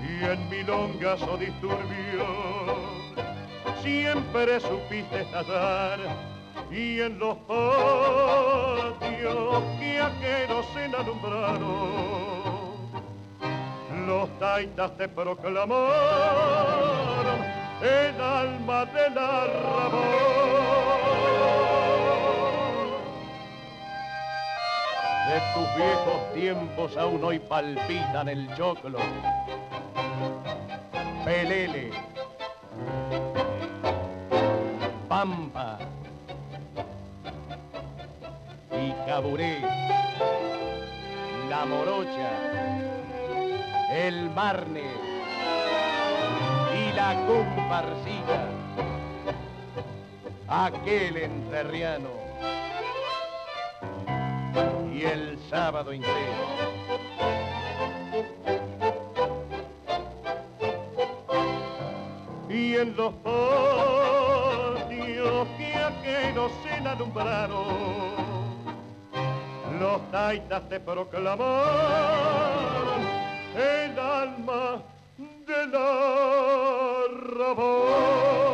y en milongas o disturbio siempre supiste estallar y en los patios que aquellos se alumbraron los taitas te proclamaron el alma del arrabal de tus viejos tiempos aún hoy palpitan el choclo. Pelele, Pampa. Y Caburé, La Morocha, El Marne. Y la Comparcilla, aquel enterriano y el sábado entero. y en los patios que aquellos se alumbraron, los taitas te proclamaron el alma del arrabal.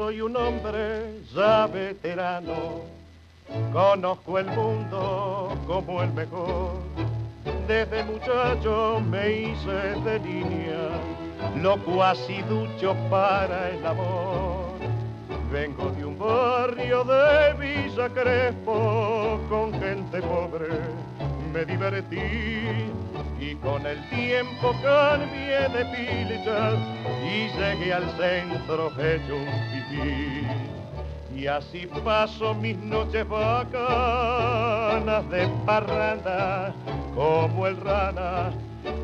Soy un hombre ya veterano, conozco el mundo como el mejor. Desde muchacho me hice de línea, loco así ducho para el amor. Vengo de un barrio de Villa Crespo, con gente pobre me divertí y con el tiempo cambié de pilcha y llegué al centro hecho un pipí. Y así paso mis noches bacanas de parranda como el rana.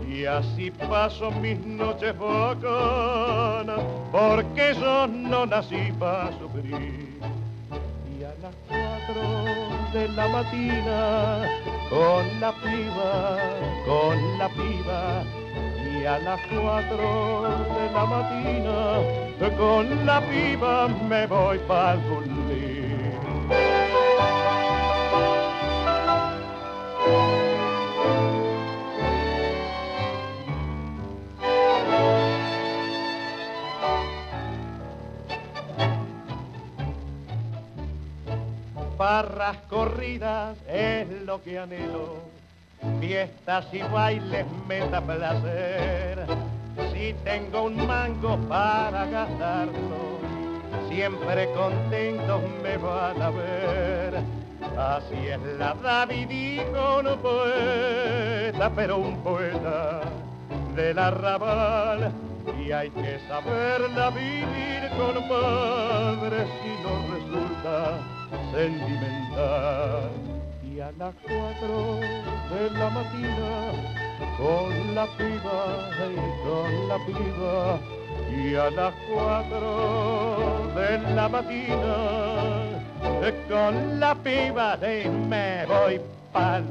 Y así paso mis noches bacanas porque yo no nací para sufrir. Y a las cuatro de la mañana con la piba, con la piba, y a las cuatro de la mañana con la piba me voy para dormir. Barras corridas es lo que anhelo fiestas y bailes me da placer. Si tengo un mango para gastarlo, siempre contentos me van a ver. Así es la David dijo no poeta, pero un poeta del arrabal y hay que saberla vivir con padre si no resulta sentimental. Y a las cuatro de la mañana con la piba y con la piba y a las cuatro de la mañana con la piba de me voy pa'l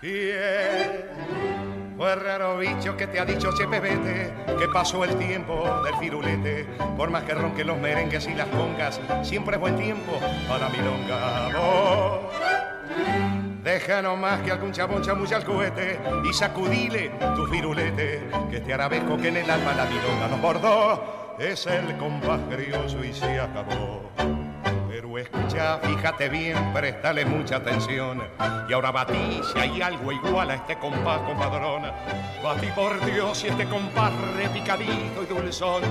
bulli. Fue raro bicho que te ha dicho che vete, que pasó el tiempo del firulete. Por más que ronquen los merengues y las congas, siempre es buen tiempo para milonga. Oh. Deja nomás que algún chabón chamulla el cohete y sacudile tu firulete, que este arabesco que en el alma la milonga nos bordó es el compás y se acabó. Escucha, fíjate bien, préstale mucha atención. Y ahora batí si hay algo igual a este compás, compadrona. Batí por Dios si este compás repicadito y dulzón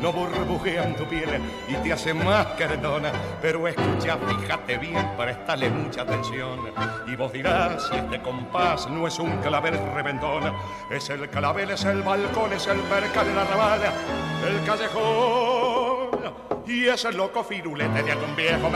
no burbujea en tu piel y te hace más queretona. Pero escucha, fíjate bien, préstale mucha atención. Y vos dirás si este compás no es un clavel reventón. Es el clavel, es el balcón, es el percal, la rabala, el callejón y ese loco firulete de algún viejo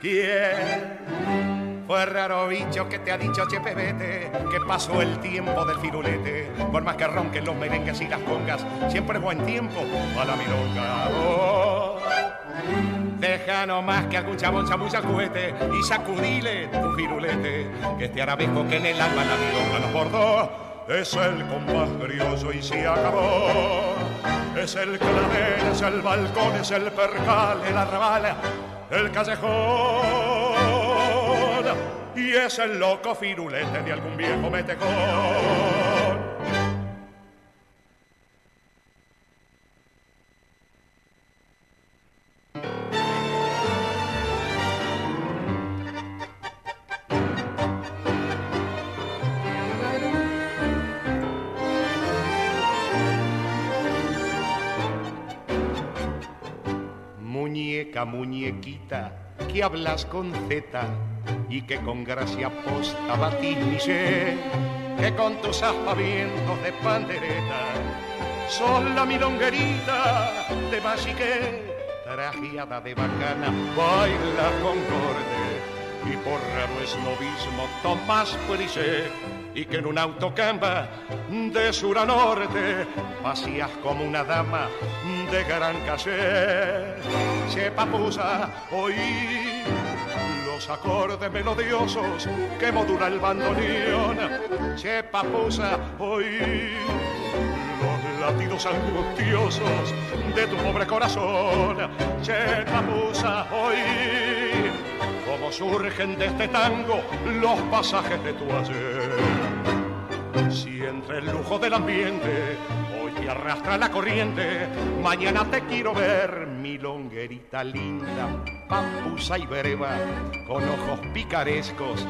¿Quién fue raro bicho que te ha dicho che pebete que pasó el tiempo del firulete? Por más que ronquen los merengues y las congas, siempre es buen tiempo para la milonga. Deja nomás que algún chabón chamulla el cohete y sacudile tu firulete, que este arabesco que en el alma la milonga nos bordó es el compás grioso y se acabó. Es el clavel, es el balcón, es el percal, el arrabal, el callejón. Y es el loco firulete de algún viejo metejón. Muñequita, que hablas con Z y que con gracia posta batís que con tus aspavientos de pandereta sos la milonguerita de basique, trajeada de bacana, baila concorde y por raro esnovismo Tomás Purise y que en un autocamba de sur a norte vacías como una dama de gran caché. Se papusa oí los acordes melodiosos que modula el bandoneón. Se papusa oí los latidos angustiosos de tu pobre corazón. Che papusa oí cómo surgen de este tango los pasajes de tu ayer. Si entre el lujo del ambiente hoy te arrastra la corriente, mañana te quiero ver, mi longuerita linda, pampusa y breva, con ojos picarescos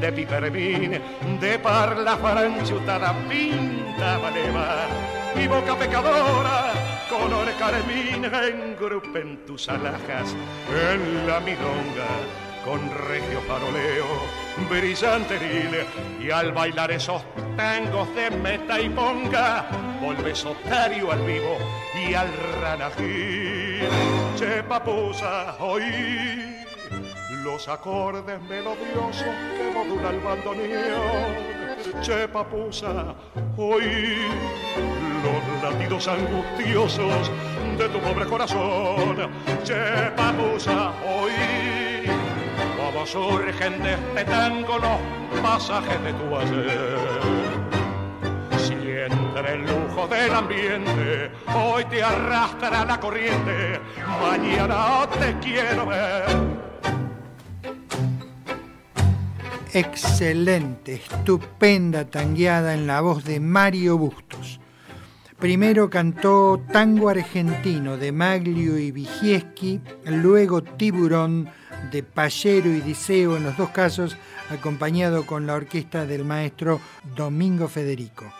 de pipervin, de parla faranchutada, pinta maleva y boca pecadora, color carmín, engrupen tus alhajas en la milonga con regio faroleo, brillanteril, y al bailar esos tangos de meta y ponga, volves otario al vivo y al ranajil. Che papusa, oí los acordes melodiosos que modula el bandoneón. Che papusa, oí los latidos angustiosos de tu pobre corazón. Che papusa, oí como surgen de este tango los pasajes de tu ayer. entre el lujo del ambiente, hoy te arrastra la corriente, mañana te quiero ver. Excelente, estupenda tangueada en la voz de Mario Bustos. Primero cantó Tango Argentino de Maglio y Vigieski, luego Tiburón de Pallero y Diceo, en los dos casos acompañado con la orquesta del maestro Domingo Federico.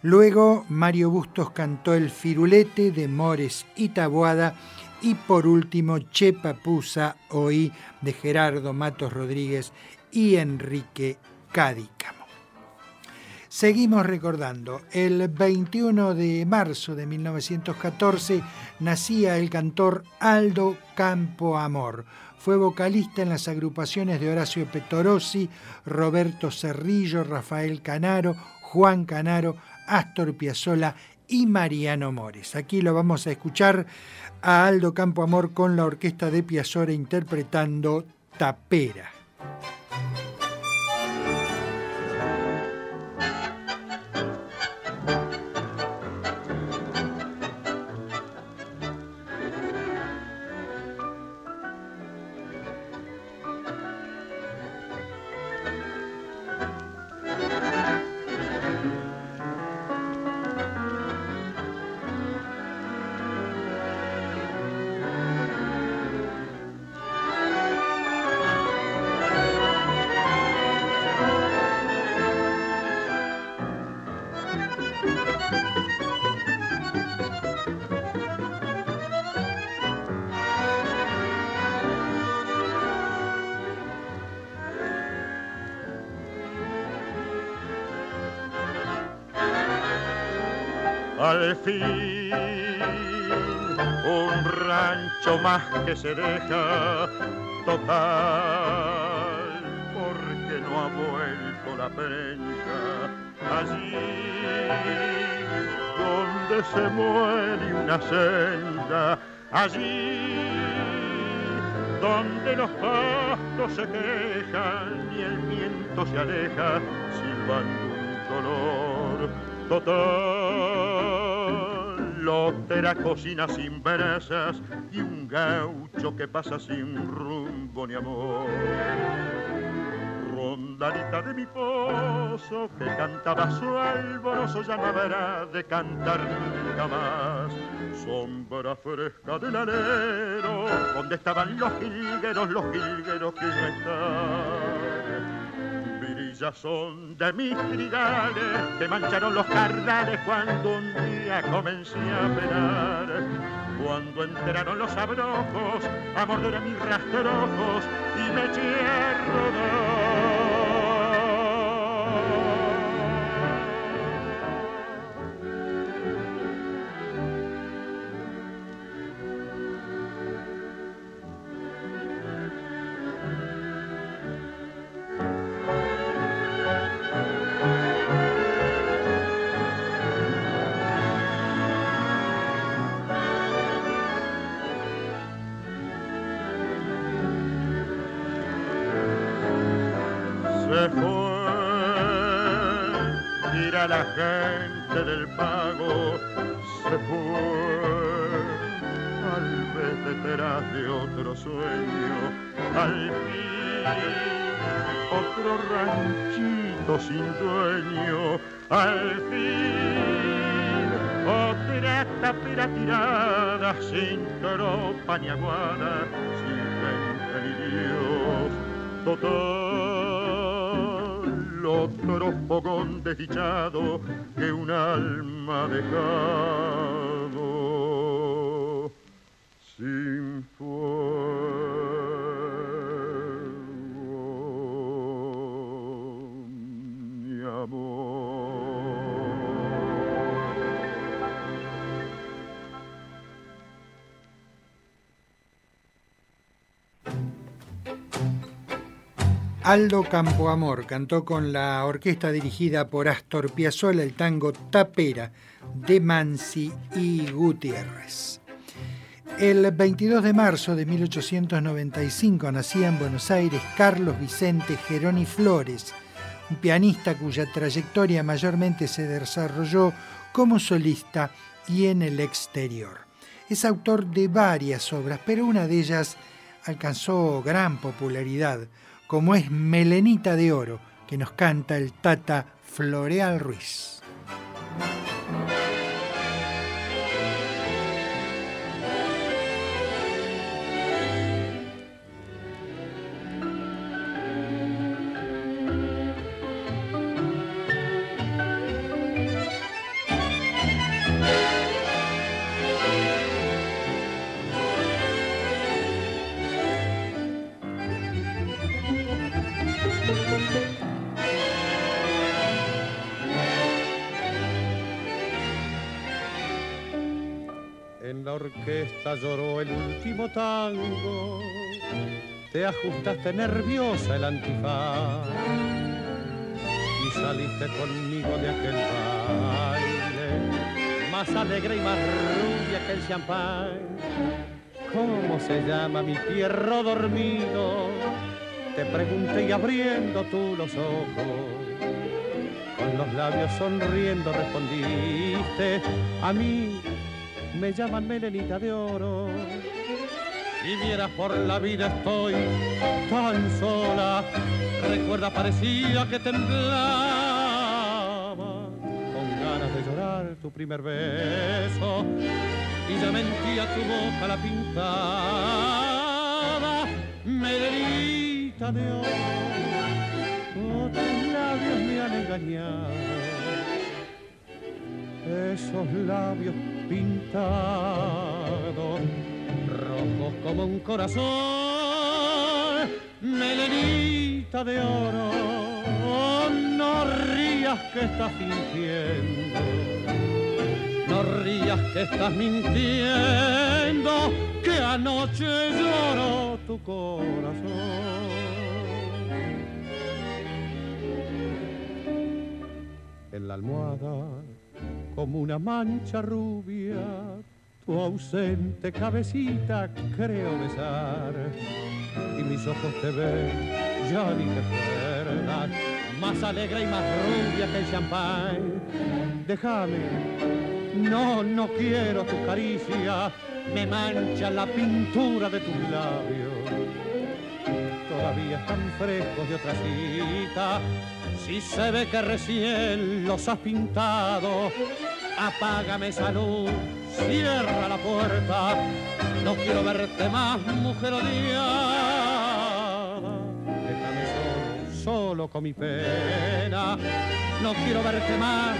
Luego Mario Bustos cantó El Firulete de Mores y Taboada y por último Che Papusa Oí de Gerardo Matos Rodríguez y Enrique Cádicamo. Seguimos recordando, el 21 de marzo de 1914 nacía el cantor Aldo Campo Amor. Fue vocalista en las agrupaciones de Horacio Petorosi, Roberto Cerrillo, Rafael Canaro, Juan Canaro, Astor Piazzolla y Mariano Mores. Aquí lo vamos a escuchar a Aldo Campo Amor con la orquesta de Piazzolla interpretando Tapera. Al fin un rancho más que se deja total porque no ha vuelto la prensa allí donde se muere una senda allí donde los pastos se quejan y el viento se aleja silbando un dolor total. Lotera cocina sin brasas y un gaucho que pasa sin rumbo ni amor. Rondalita de mi pozo que cantaba su alboroso ya no habrá de cantar nunca más. Sombra fresca del alero donde estaban los jilgueros, los jilgueros que no están ya son de mis trigales que mancharon los cardales cuando un día comencé a penar. Cuando entraron los abrojos a morder a mis rastrojos y me eché a rodar. Gente del pago se fue. Al vez detrás de otro sueño, al fin otro ranchito sin dueño, al fin otra tapera tirada sin tropa ni aguada, sin gente ni Dios, total otro fogón desdichado que un alma dejado sin fuego Aldo Campoamor cantó con la orquesta dirigida por Astor Piazzolla el tango Tapera de Mansi y Gutiérrez. El 22 de marzo de 1895 nacía en Buenos Aires Carlos Vicente Geroni Flores, un pianista cuya trayectoria mayormente se desarrolló como solista y en el exterior. Es autor de varias obras, pero una de ellas alcanzó gran popularidad, como es Melenita de Oro, que nos canta el Tata Floreal Ruiz. Orquesta lloró el último tango, te ajustaste nerviosa el antifaz y saliste conmigo de aquel baile, más alegre y más rubia que el champán. ¿Cómo se llama mi pierro dormido? Te pregunté y abriendo tú los ojos con los labios sonriendo respondiste a mí me llaman Melenita de Oro. Y vieras por la vida estoy tan sola, recuerda parecía que temblaba con ganas de llorar tu primer beso y ya mentía tu boca la pintada, Melenita de Oro. Otros labios me han engañado, esos labios pintado, rojos como un corazón, melenita de oro, no rías que estás fingiendo, no rías que estás mintiendo, que anoche lloró tu corazón. En la almohada como una mancha rubia, tu ausente cabecita creo besar. Y mis ojos te ven, ya ni te acuerdas, más alegre y más rubia que el champán. Déjame, no, no quiero tu caricia, me mancha la pintura de tus labios. Todavía están frescos de otra cita si se ve que recién los has pintado, apágame esa luz, cierra la puerta, no quiero verte más, mujer odiada. Déjame solo, solo con mi pena, no quiero verte más.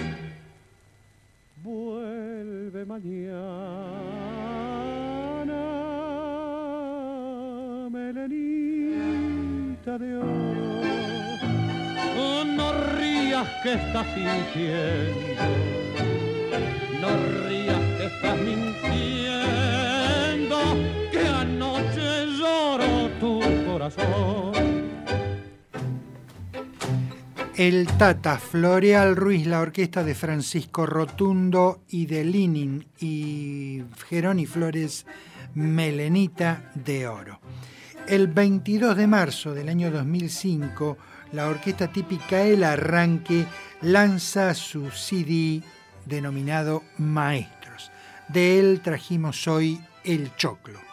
Vuelve mañana, melenita de oro rías que estás fingiendo, no rías que estás mintiendo, que anoche lloró tu corazón. El Tata, Floreal Ruiz, la orquesta de Francisco Rotundo y de Linin y Geroni Flores, Melenita de Oro. El 22 de marzo del año 2005, la orquesta típica El Arranque lanza su CD denominado Maestros. De él trajimos hoy El Choclo.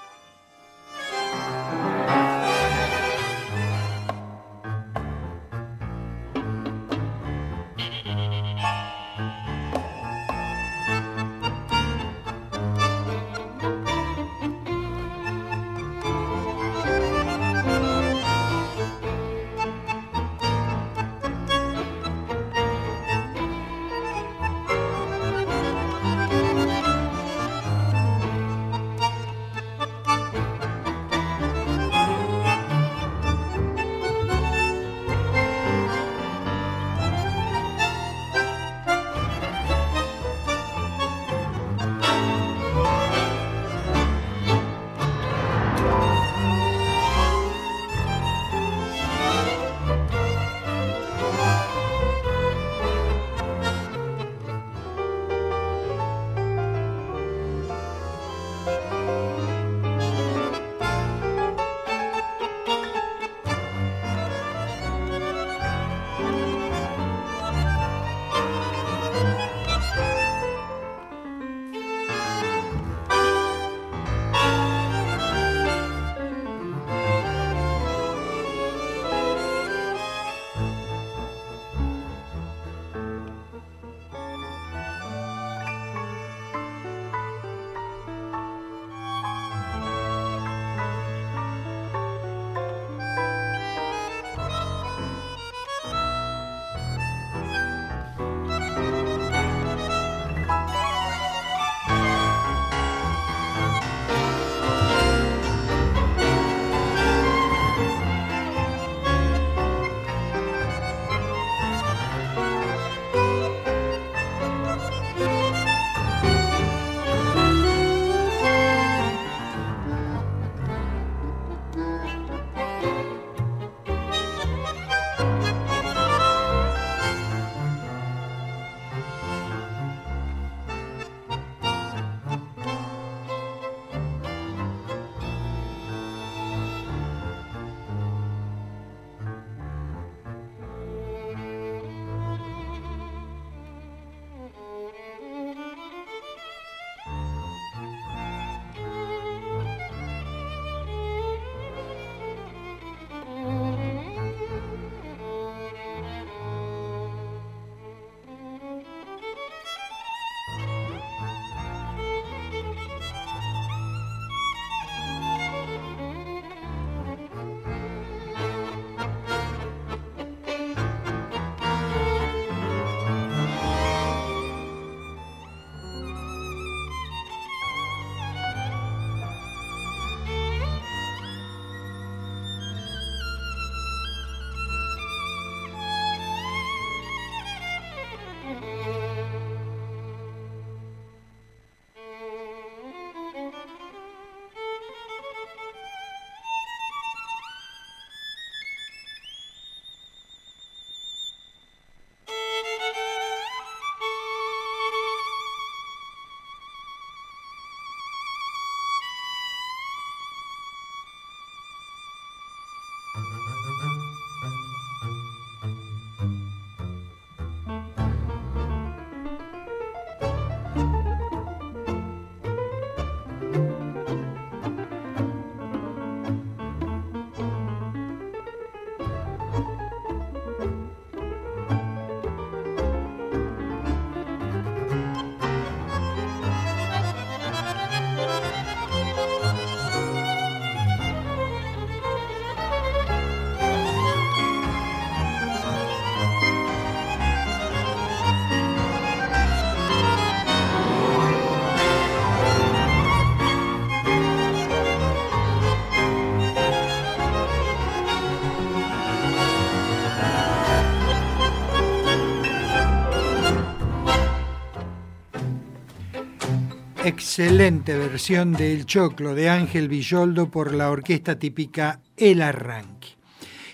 Excelente versión del Choclo de Ángel Villoldo por la orquesta típica El Arranque.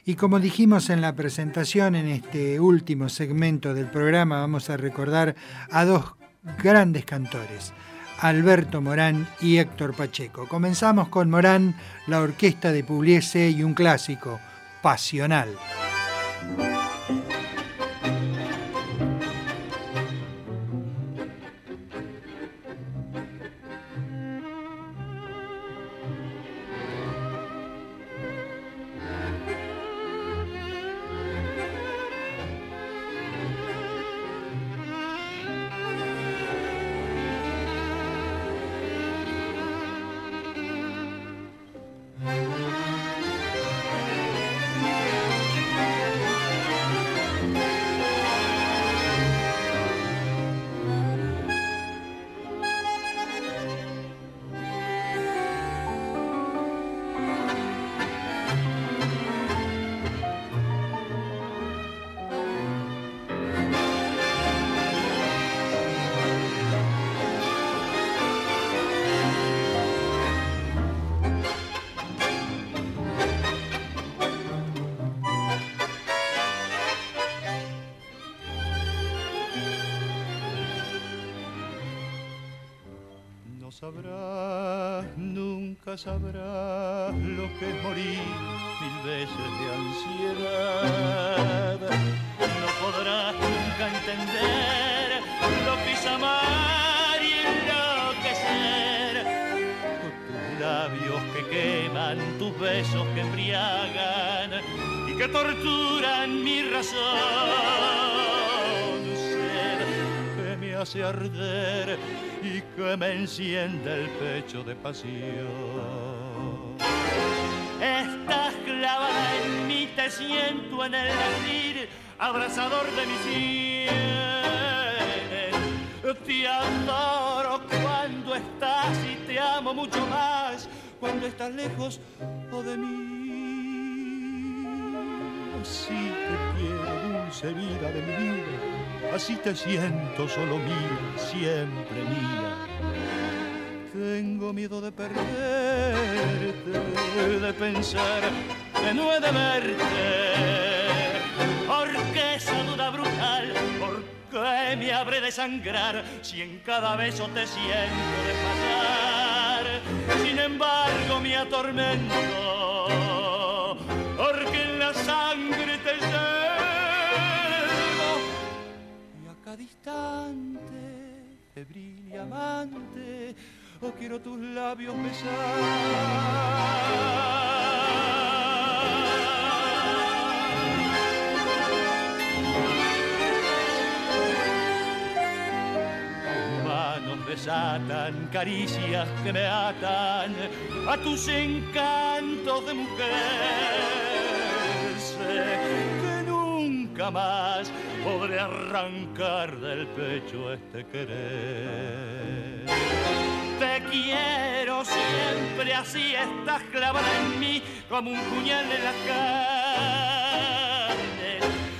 Y como dijimos en la presentación, en este último segmento del programa vamos a recordar a dos grandes cantores, Alberto Morán y Héctor Pacheco. Comenzamos con Morán, la orquesta de Pugliese y un clásico, Pasional. Sabrás lo que es morir mil veces de ansiedad. No podrás nunca entender lo que es amar y enloquecer. Tus labios que queman, tus besos que embriagan y que torturan mi razón. Sed que me hace arder y que me enciende el pecho de pasión. Estás clavada en mí, te siento en el latir, abrazador de mis sienes. Te adoro cuando estás y te amo mucho más cuando estás lejos o de mí. Así te quiero, dulce vida de mi vida, así te siento solo mía, siempre mía. Tengo miedo de perderte, de pensar que no he de verte, porque esa duda brutal, ¿por qué me habré de sangrar si en cada beso te siento de pasar? Sin embargo, me atormento, quiero tus labios besar. Desatan caricias que me atan a tus encantos de mujer. Que nunca más podré arrancar del pecho este querer. Quiero siempre así, estás clavada en mí como un puñal en la carne.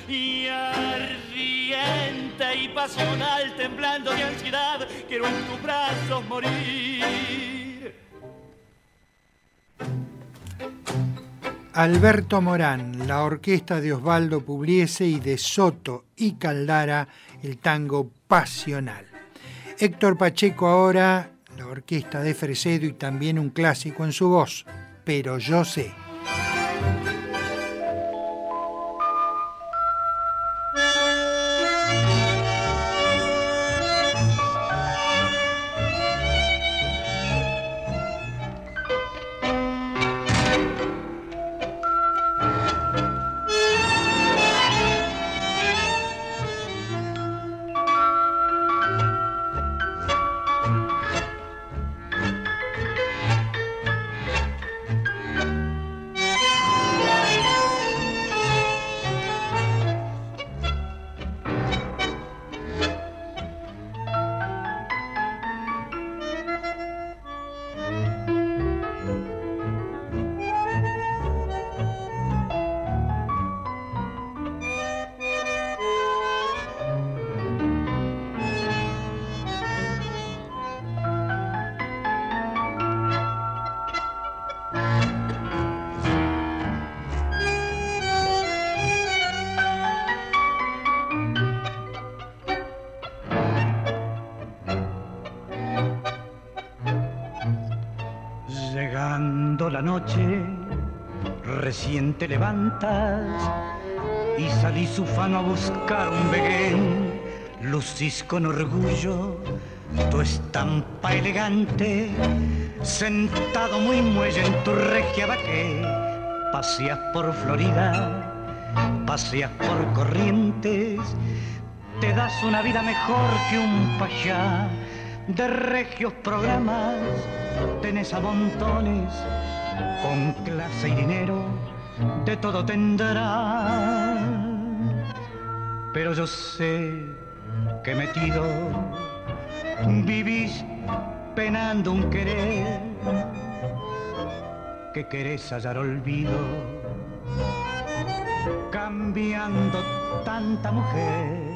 Y ardiente y pasional, temblando de ansiedad, quiero en tus brazos morir. Alberto Morán, la orquesta de Osvaldo Pugliese y de Soto y Caldara, el tango pasional. Héctor Pacheco ahora, orquesta de Fresedo y también un clásico en su voz, pero yo sé. Un veguén. Lucís con orgullo tu estampa elegante, sentado muy muelle en tu regia vaque, paseas por Florida, paseas por Corrientes, te das una vida mejor que un payá de regios programas, tenés a montones, con clase y dinero, de todo tendrás. Pero yo sé que metido vivís penando un querer, que querés hallar olvido, cambiando tanta mujer.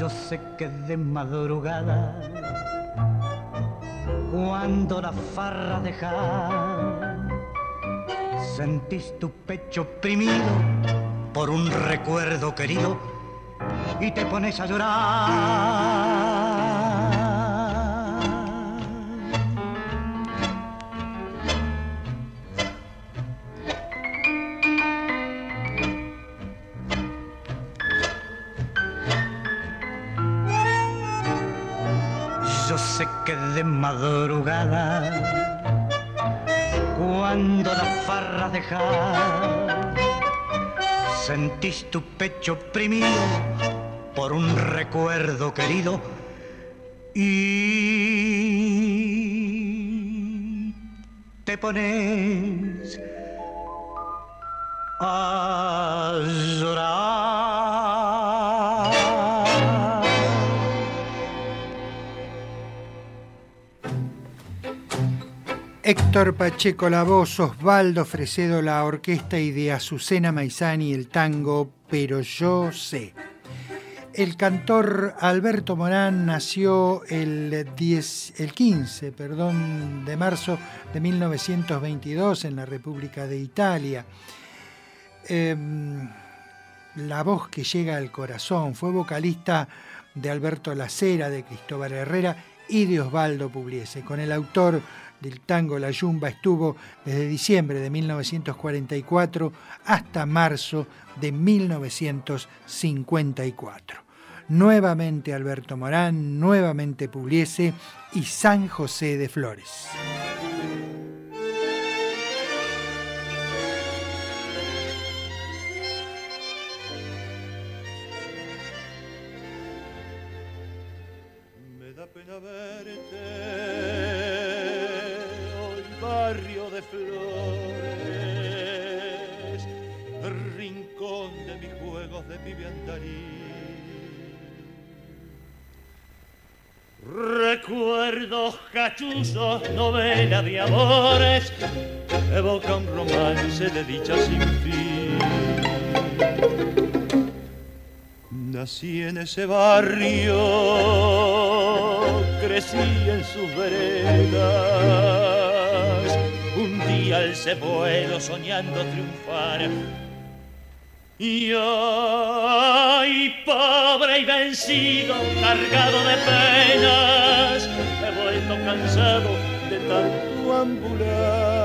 Yo sé que de madrugada, cuando la farra deja, sentís tu pecho oprimido por un recuerdo querido y te pones a llorar. que de madrugada, cuando la farra deja, sentís tu pecho oprimido por un recuerdo querido y te pones a llorar. Héctor Pacheco la voz, Osvaldo Fresedo la orquesta y de Azucena Maizani el tango Pero yo sé. El cantor Alberto Morán nació el, 10, el 15 perdón, de marzo de 1922 en la República de Italia. Em, la voz que llega al corazón. Fue vocalista de Alberto Lacera, de Cristóbal Herrera y de Osvaldo Pugliese. Con el autor del tango La Yumba estuvo desde diciembre de 1944 hasta marzo de 1954. Nuevamente Alberto Morán, nuevamente Pugliese y San José de Flores. De pibe Recuerdos cachuzos, novela de amores, evoca un romance de dicha sin fin. Nací en ese barrio, crecí en sus veredas un día se vuelo soñando triunfar. Y ay, pobre y vencido, cargado de penas, he vuelto cansado de tanto ambular.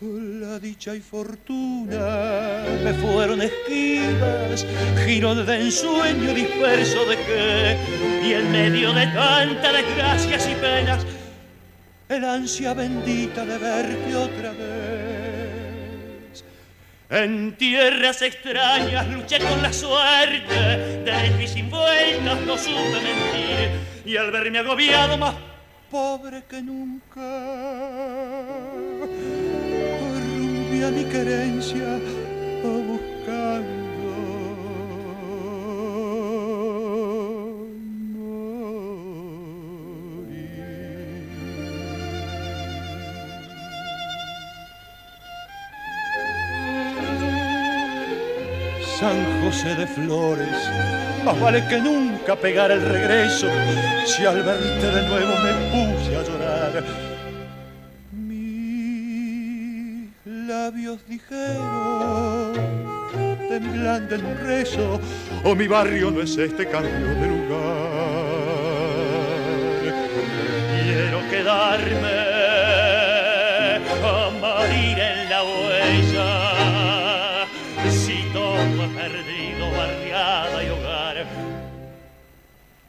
La dicha y fortuna me fueron esquivas, giro de ensueño disperso de que, y en medio de tanta desgracias y penas, el ansia bendita de verte otra vez. En tierras extrañas luché con la suerte, de y sin vueltas no supe mentir, y al verme agobiado más pobre que nunca, a mi querencia San José de Flores, más vale que nunca pegar el regreso, si al verte de nuevo me puse a llorar. Mis labios dijeron, temblando en un rezo, o oh, mi barrio no es este cambio de lugar. quedarme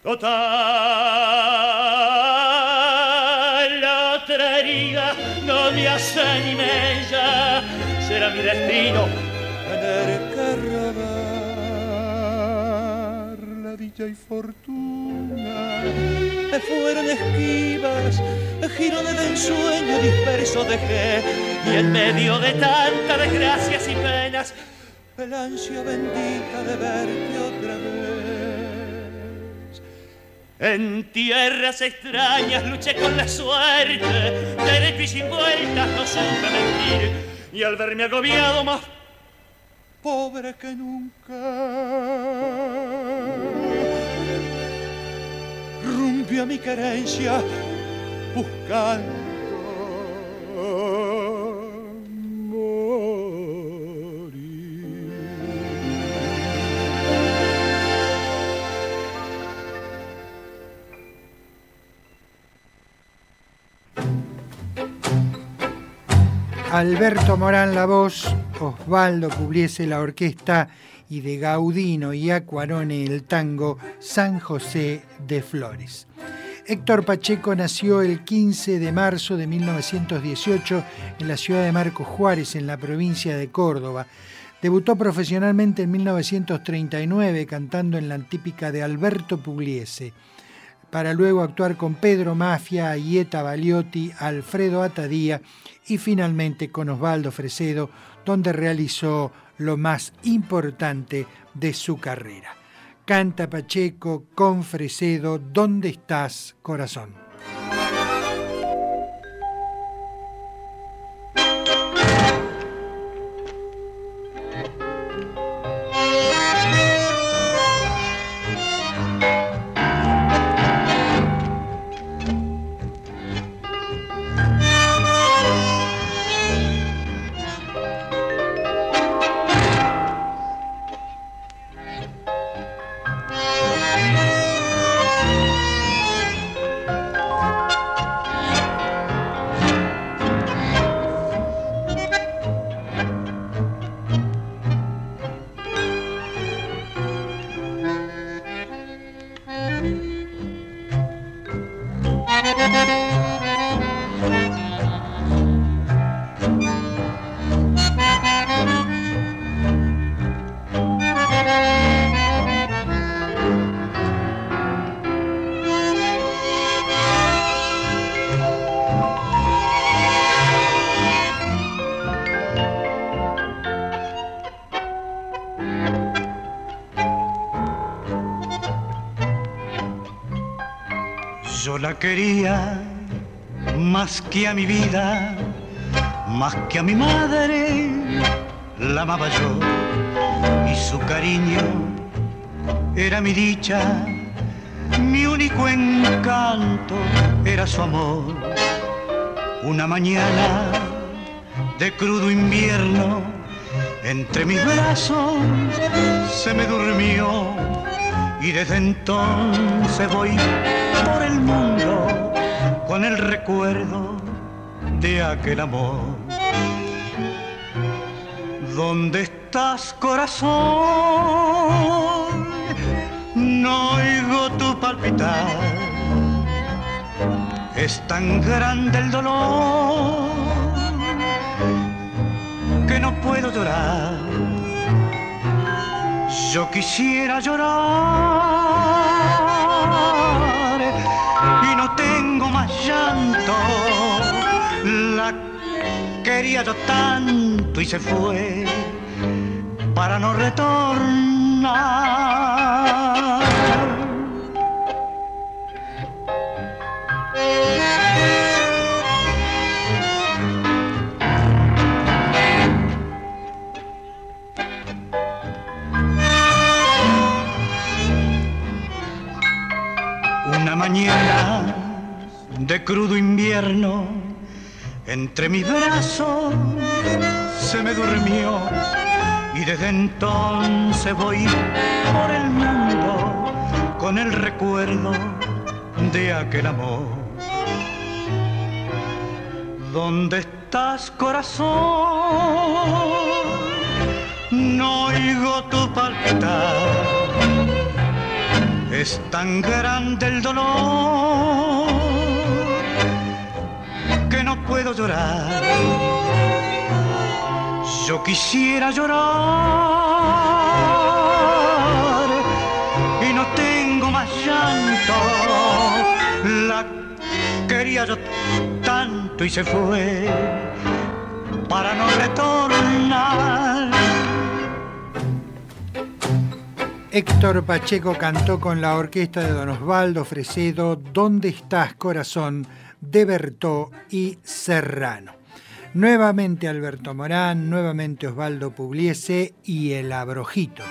Total, la otra herida no me hace ni mella. Será mi destino tener que robar la dicha y fortuna. Me fueron esquivas, giro de ensueño disperso dejé, y en medio de tanta desgracias y penas, el ansia bendita de verte otra vez. En tierras extrañas luché con la suerte, derecho y sin vueltas no supe mentir, y al verme agobiado más pobre que nunca, rumpió mi querencia buscando Alberto Morán la voz, Osvaldo Pugliese la orquesta y de Gaudino y Acuarone el tango San José de Flores. Héctor Pacheco nació el 15 de marzo de 1918 en la ciudad de Marcos Juárez, en la provincia de Córdoba. Debutó profesionalmente en 1939 cantando en la típica de Alberto Pugliese, para luego actuar con Pedro Mafia, Aieta Baliotti, Alfredo Atadía y finalmente con Osvaldo Fresedo, donde realizó lo más importante de su carrera. Canta Pacheco con Fresedo, ¿dónde estás, corazón? Quería más que a mi vida, más que a mi madre, la amaba yo y su cariño era mi dicha, mi único encanto era su amor. Una mañana de crudo invierno, entre mis brazos se me durmió y desde entonces voy por el mundo con el recuerdo de aquel amor. ¿Dónde estás, corazón? No oigo tu palpitar. Es tan grande el dolor que no puedo llorar. Yo quisiera llorar la quería yo tanto y se fue para no retornar. Una mañana de crudo invierno, entre mis brazos se me durmió y desde entonces voy por el mundo con el recuerdo de aquel amor. ¿Dónde estás, corazón? No oigo tu palpitar. Es tan grande el dolor que no puedo llorar. Yo quisiera llorar y no tengo más llanto. La quería yo tanto y se fue para no retornar. Héctor Pacheco cantó con la orquesta de Don Osvaldo Fresedo ¿Dónde estás, corazón? de Bertó y Serrano. Nuevamente Alberto Morán, nuevamente Osvaldo Pugliese y El Abrojito.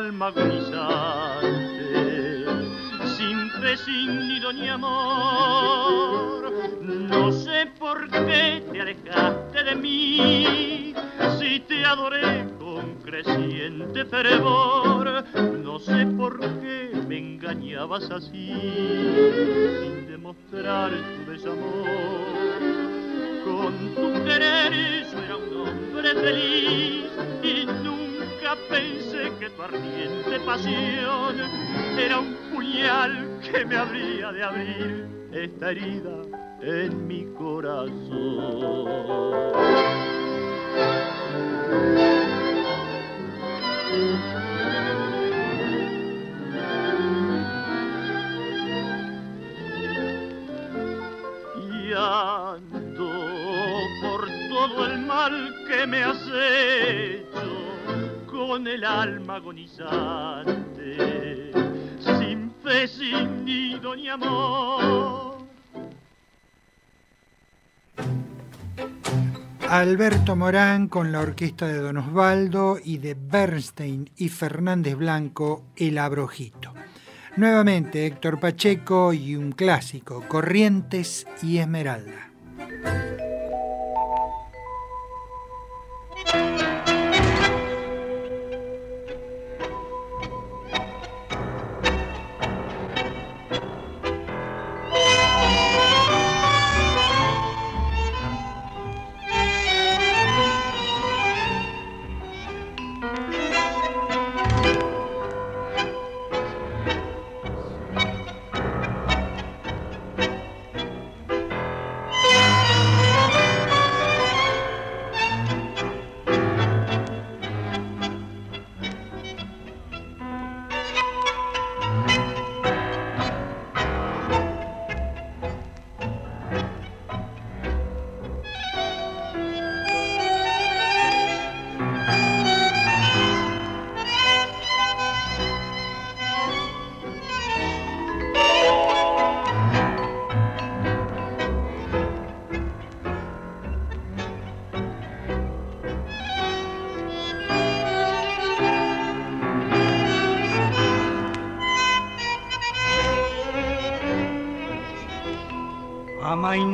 alma grisa herida en mi corazón. El alma agonizante, sin fe, sin nido ni amor Alberto Morán con la orquesta de Don Osvaldo y de Bernstein y Fernández Blanco, El Abrojito. Nuevamente Héctor Pacheco y un clásico, Corrientes y Esmeralda.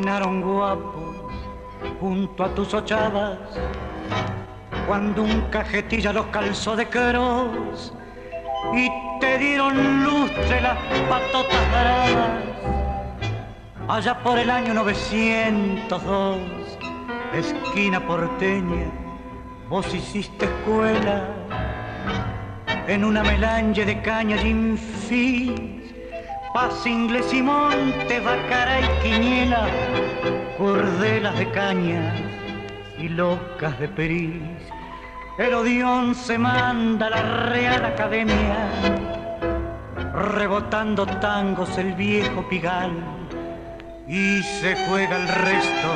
Guapos junto a tus ochavas, cuando un cajetilla los calzó de cross y te dieron lustre las patotas doradas. Allá por el año 902, esquina porteña, vos hiciste escuela en una melange de caña y infis, paz inglés y monte, bacara y quiniela, cordelas de caña y locas de peris. El odión se manda a la Real Academia, rebotando tangos el viejo pigal, y se juega el resto,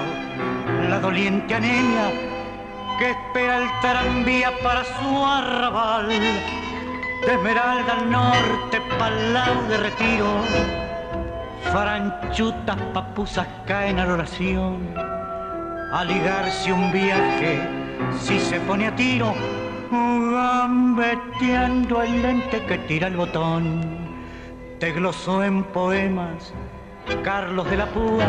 la doliente anemia que espera el tranvía para su arrabal. De Esmeralda al norte, palau de retiro, faranchutas, papusas caen a la oración, a ligarse un viaje si se pone a tiro, gambeteando el lente que tira el botón. Te glosó en poemas Carlos de la Púa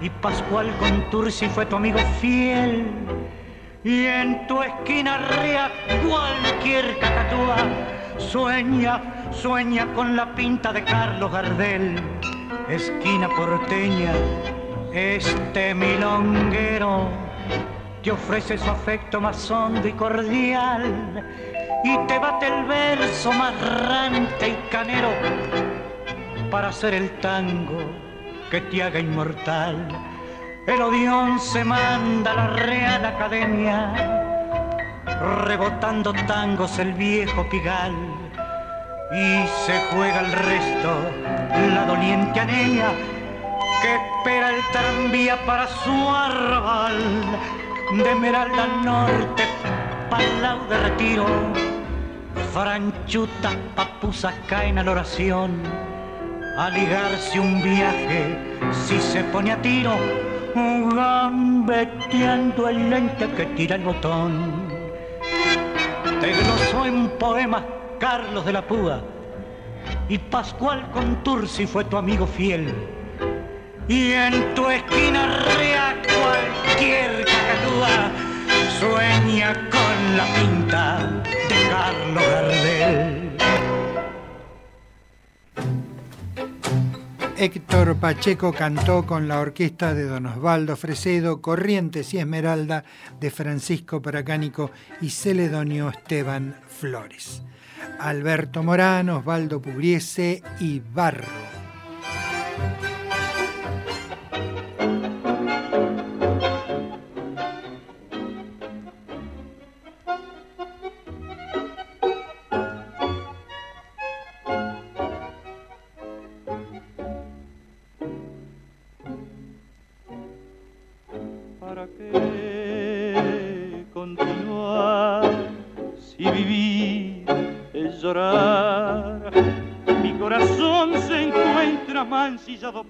y Pascual Contursi fue tu amigo fiel. Y en tu esquina rea cualquier cacatúa sueña, sueña con la pinta de Carlos Gardel. Esquina porteña, este milonguero te ofrece su afecto más hondo y cordial y te bate el verso más rante y canero para hacer el tango que te haga inmortal. El odión se manda a la Real Academia, rebotando tangos el viejo pigal, y se juega el resto la doliente anemia que espera el tranvía para su arrabal de Esmeralda al norte, palau de retiro, franchutas, papusas caen a la oración, a ligarse un viaje si se pone a tiro, gambeteando el lente que tira el botón. Te glosó en poemas Carlos de la Púa y Pascual Contursi fue tu amigo fiel. Y en tu esquina rea cualquier cacatúa sueña con la pinta de Carlos Gardel. Héctor Pacheco cantó con la orquesta de Don Osvaldo Fresedo, Corrientes y Esmeralda de Francisco Paracánico y Celedonio Esteban Flores. Alberto Morán, Osvaldo Pugliese y Barro.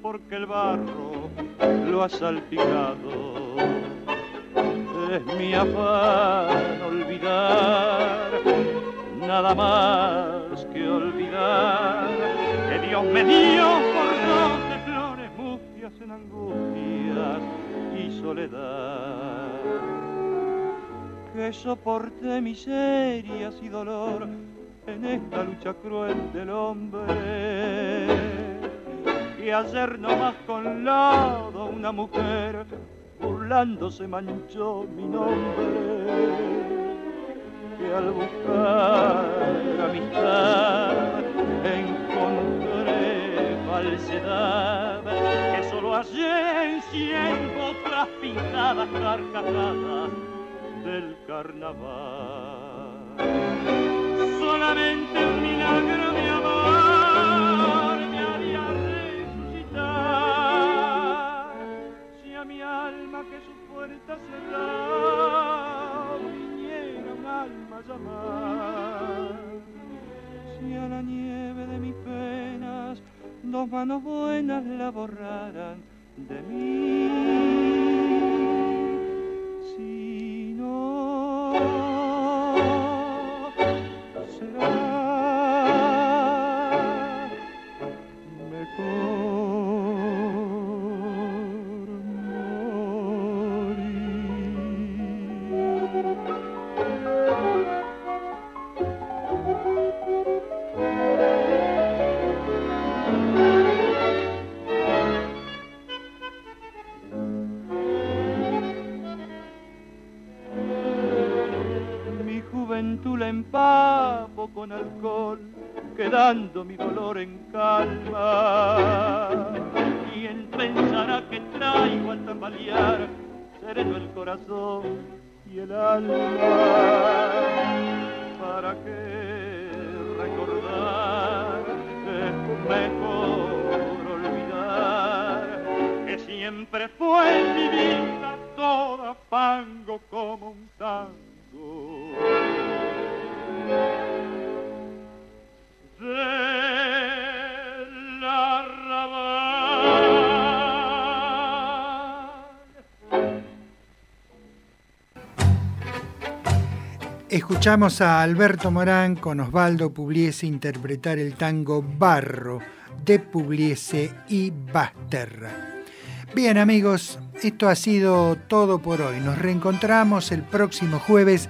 Porque el barro lo ha salpicado. Es mi afán olvidar, nada más que olvidar que Dios me dio por de flores mustias en angustias y soledad. Que soporte miserias y dolor en esta lucha cruel del hombre. Y ayer nomás con lado una mujer burlándose manchó mi nombre. Que al buscar amistad encontré falsedad que solo hallé en cien otras pintadas carcajadas del carnaval. Solamente un milagro alma que su puerta cerrada viniera un alma llamar. Si a la nieve de mis penas dos manos buenas la borraran de mí. Si empavo con alcohol, quedando mi dolor en calma. ¿Quién pensará que traigo al tambalear sereno el corazón y el alma? ¿Para qué recordar? Es mejor olvidar que siempre fue en mi vida toda fango como un tango Escuchamos a Alberto Morán con Osvaldo Pugliese interpretar el tango Barro de Pugliese y Basterra. Bien amigos, esto ha sido todo por hoy. Nos reencontramos el próximo jueves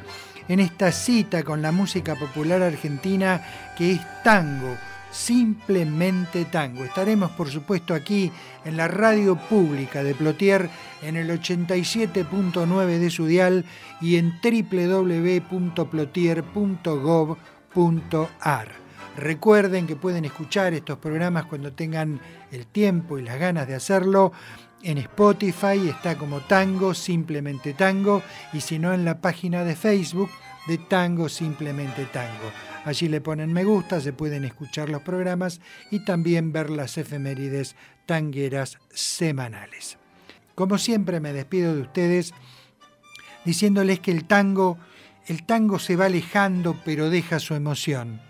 en esta cita con la música popular argentina que es tango, simplemente tango. Estaremos por supuesto aquí en la radio pública de Plotier en el 87.9 de su dial y en www.plotier.gov.ar. Recuerden que pueden escuchar estos programas cuando tengan el tiempo y las ganas de hacerlo en Spotify está como Tango, simplemente Tango, y si no en la página de Facebook de Tango, simplemente Tango. Allí le ponen me gusta, se pueden escuchar los programas y también ver las efemérides tangueras semanales. Como siempre me despido de ustedes diciéndoles que el tango, el tango se va alejando pero deja su emoción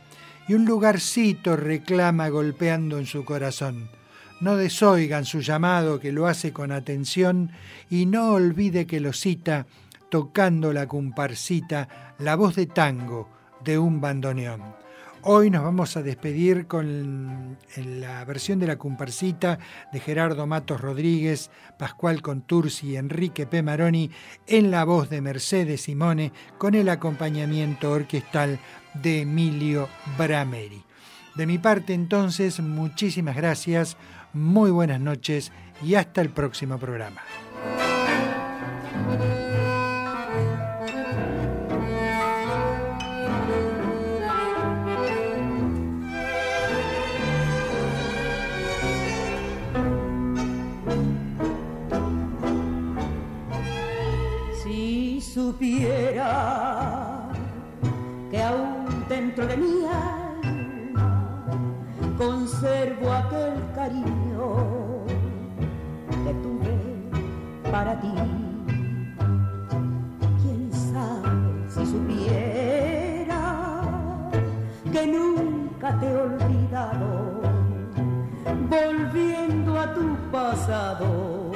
y un lugarcito reclama golpeando en su corazón no desoigan su llamado que lo hace con atención y no olvide que lo cita tocando la comparsita, la voz de tango de un bandoneón. Hoy nos vamos a despedir con la versión de la comparsita de Gerardo Matos Rodríguez, Pascual Contursi y Enrique P. Maroni en la voz de Mercedes Simone con el acompañamiento orquestal de Emilio Brameri. De mi parte entonces, muchísimas gracias muy buenas noches y hasta el próximo programa. Si supiera que aún dentro de mí conservo aquel cariño que tuve para ti. Quién sabe si supiera que nunca te he olvidado, volviendo a tu pasado,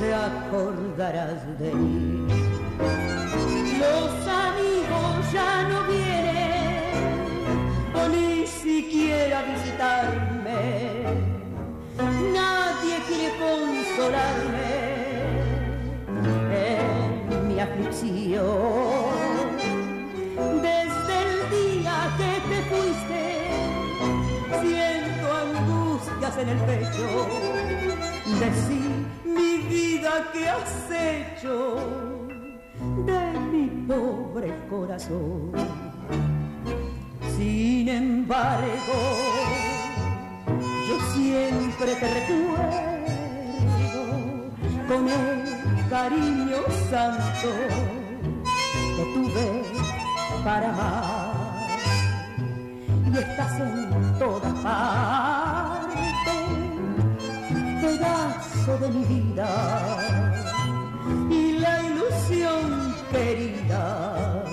te acordarás de mí. Los amigos ya no vienen, quiera visitarme, nadie quiere consolarme en mi aflicción. Desde el día que te fuiste, siento angustias en el pecho. Decí mi vida que has hecho de mi pobre corazón. Sin embargo, yo siempre te recuerdo con el cariño santo que tuve para amar. Y estás en todas partes, pedazo de mi vida y la ilusión querida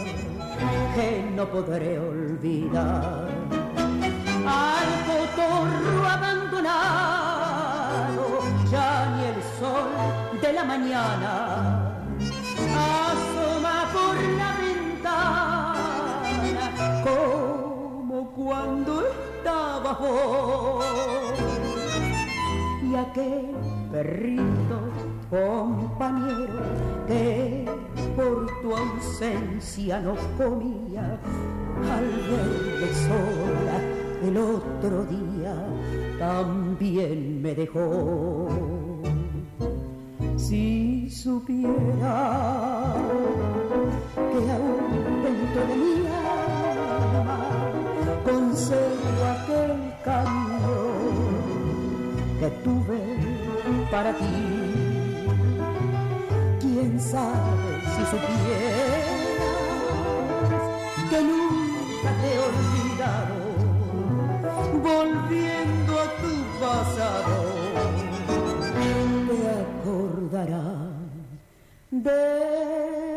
que no podré olvidar. Al cotorro abandonado, ya ni el sol de la mañana asoma por la ventana como cuando estaba vos. Y aquel perrito compañero que por tu ausencia no comía al verle sola el otro día también me dejó Si supiera que aún dentro de mi alma conservo aquel cariño que tuve para ti. Quién sabe si supieras que nunca te he olvidado, volviendo a tu pasado, te acordarás de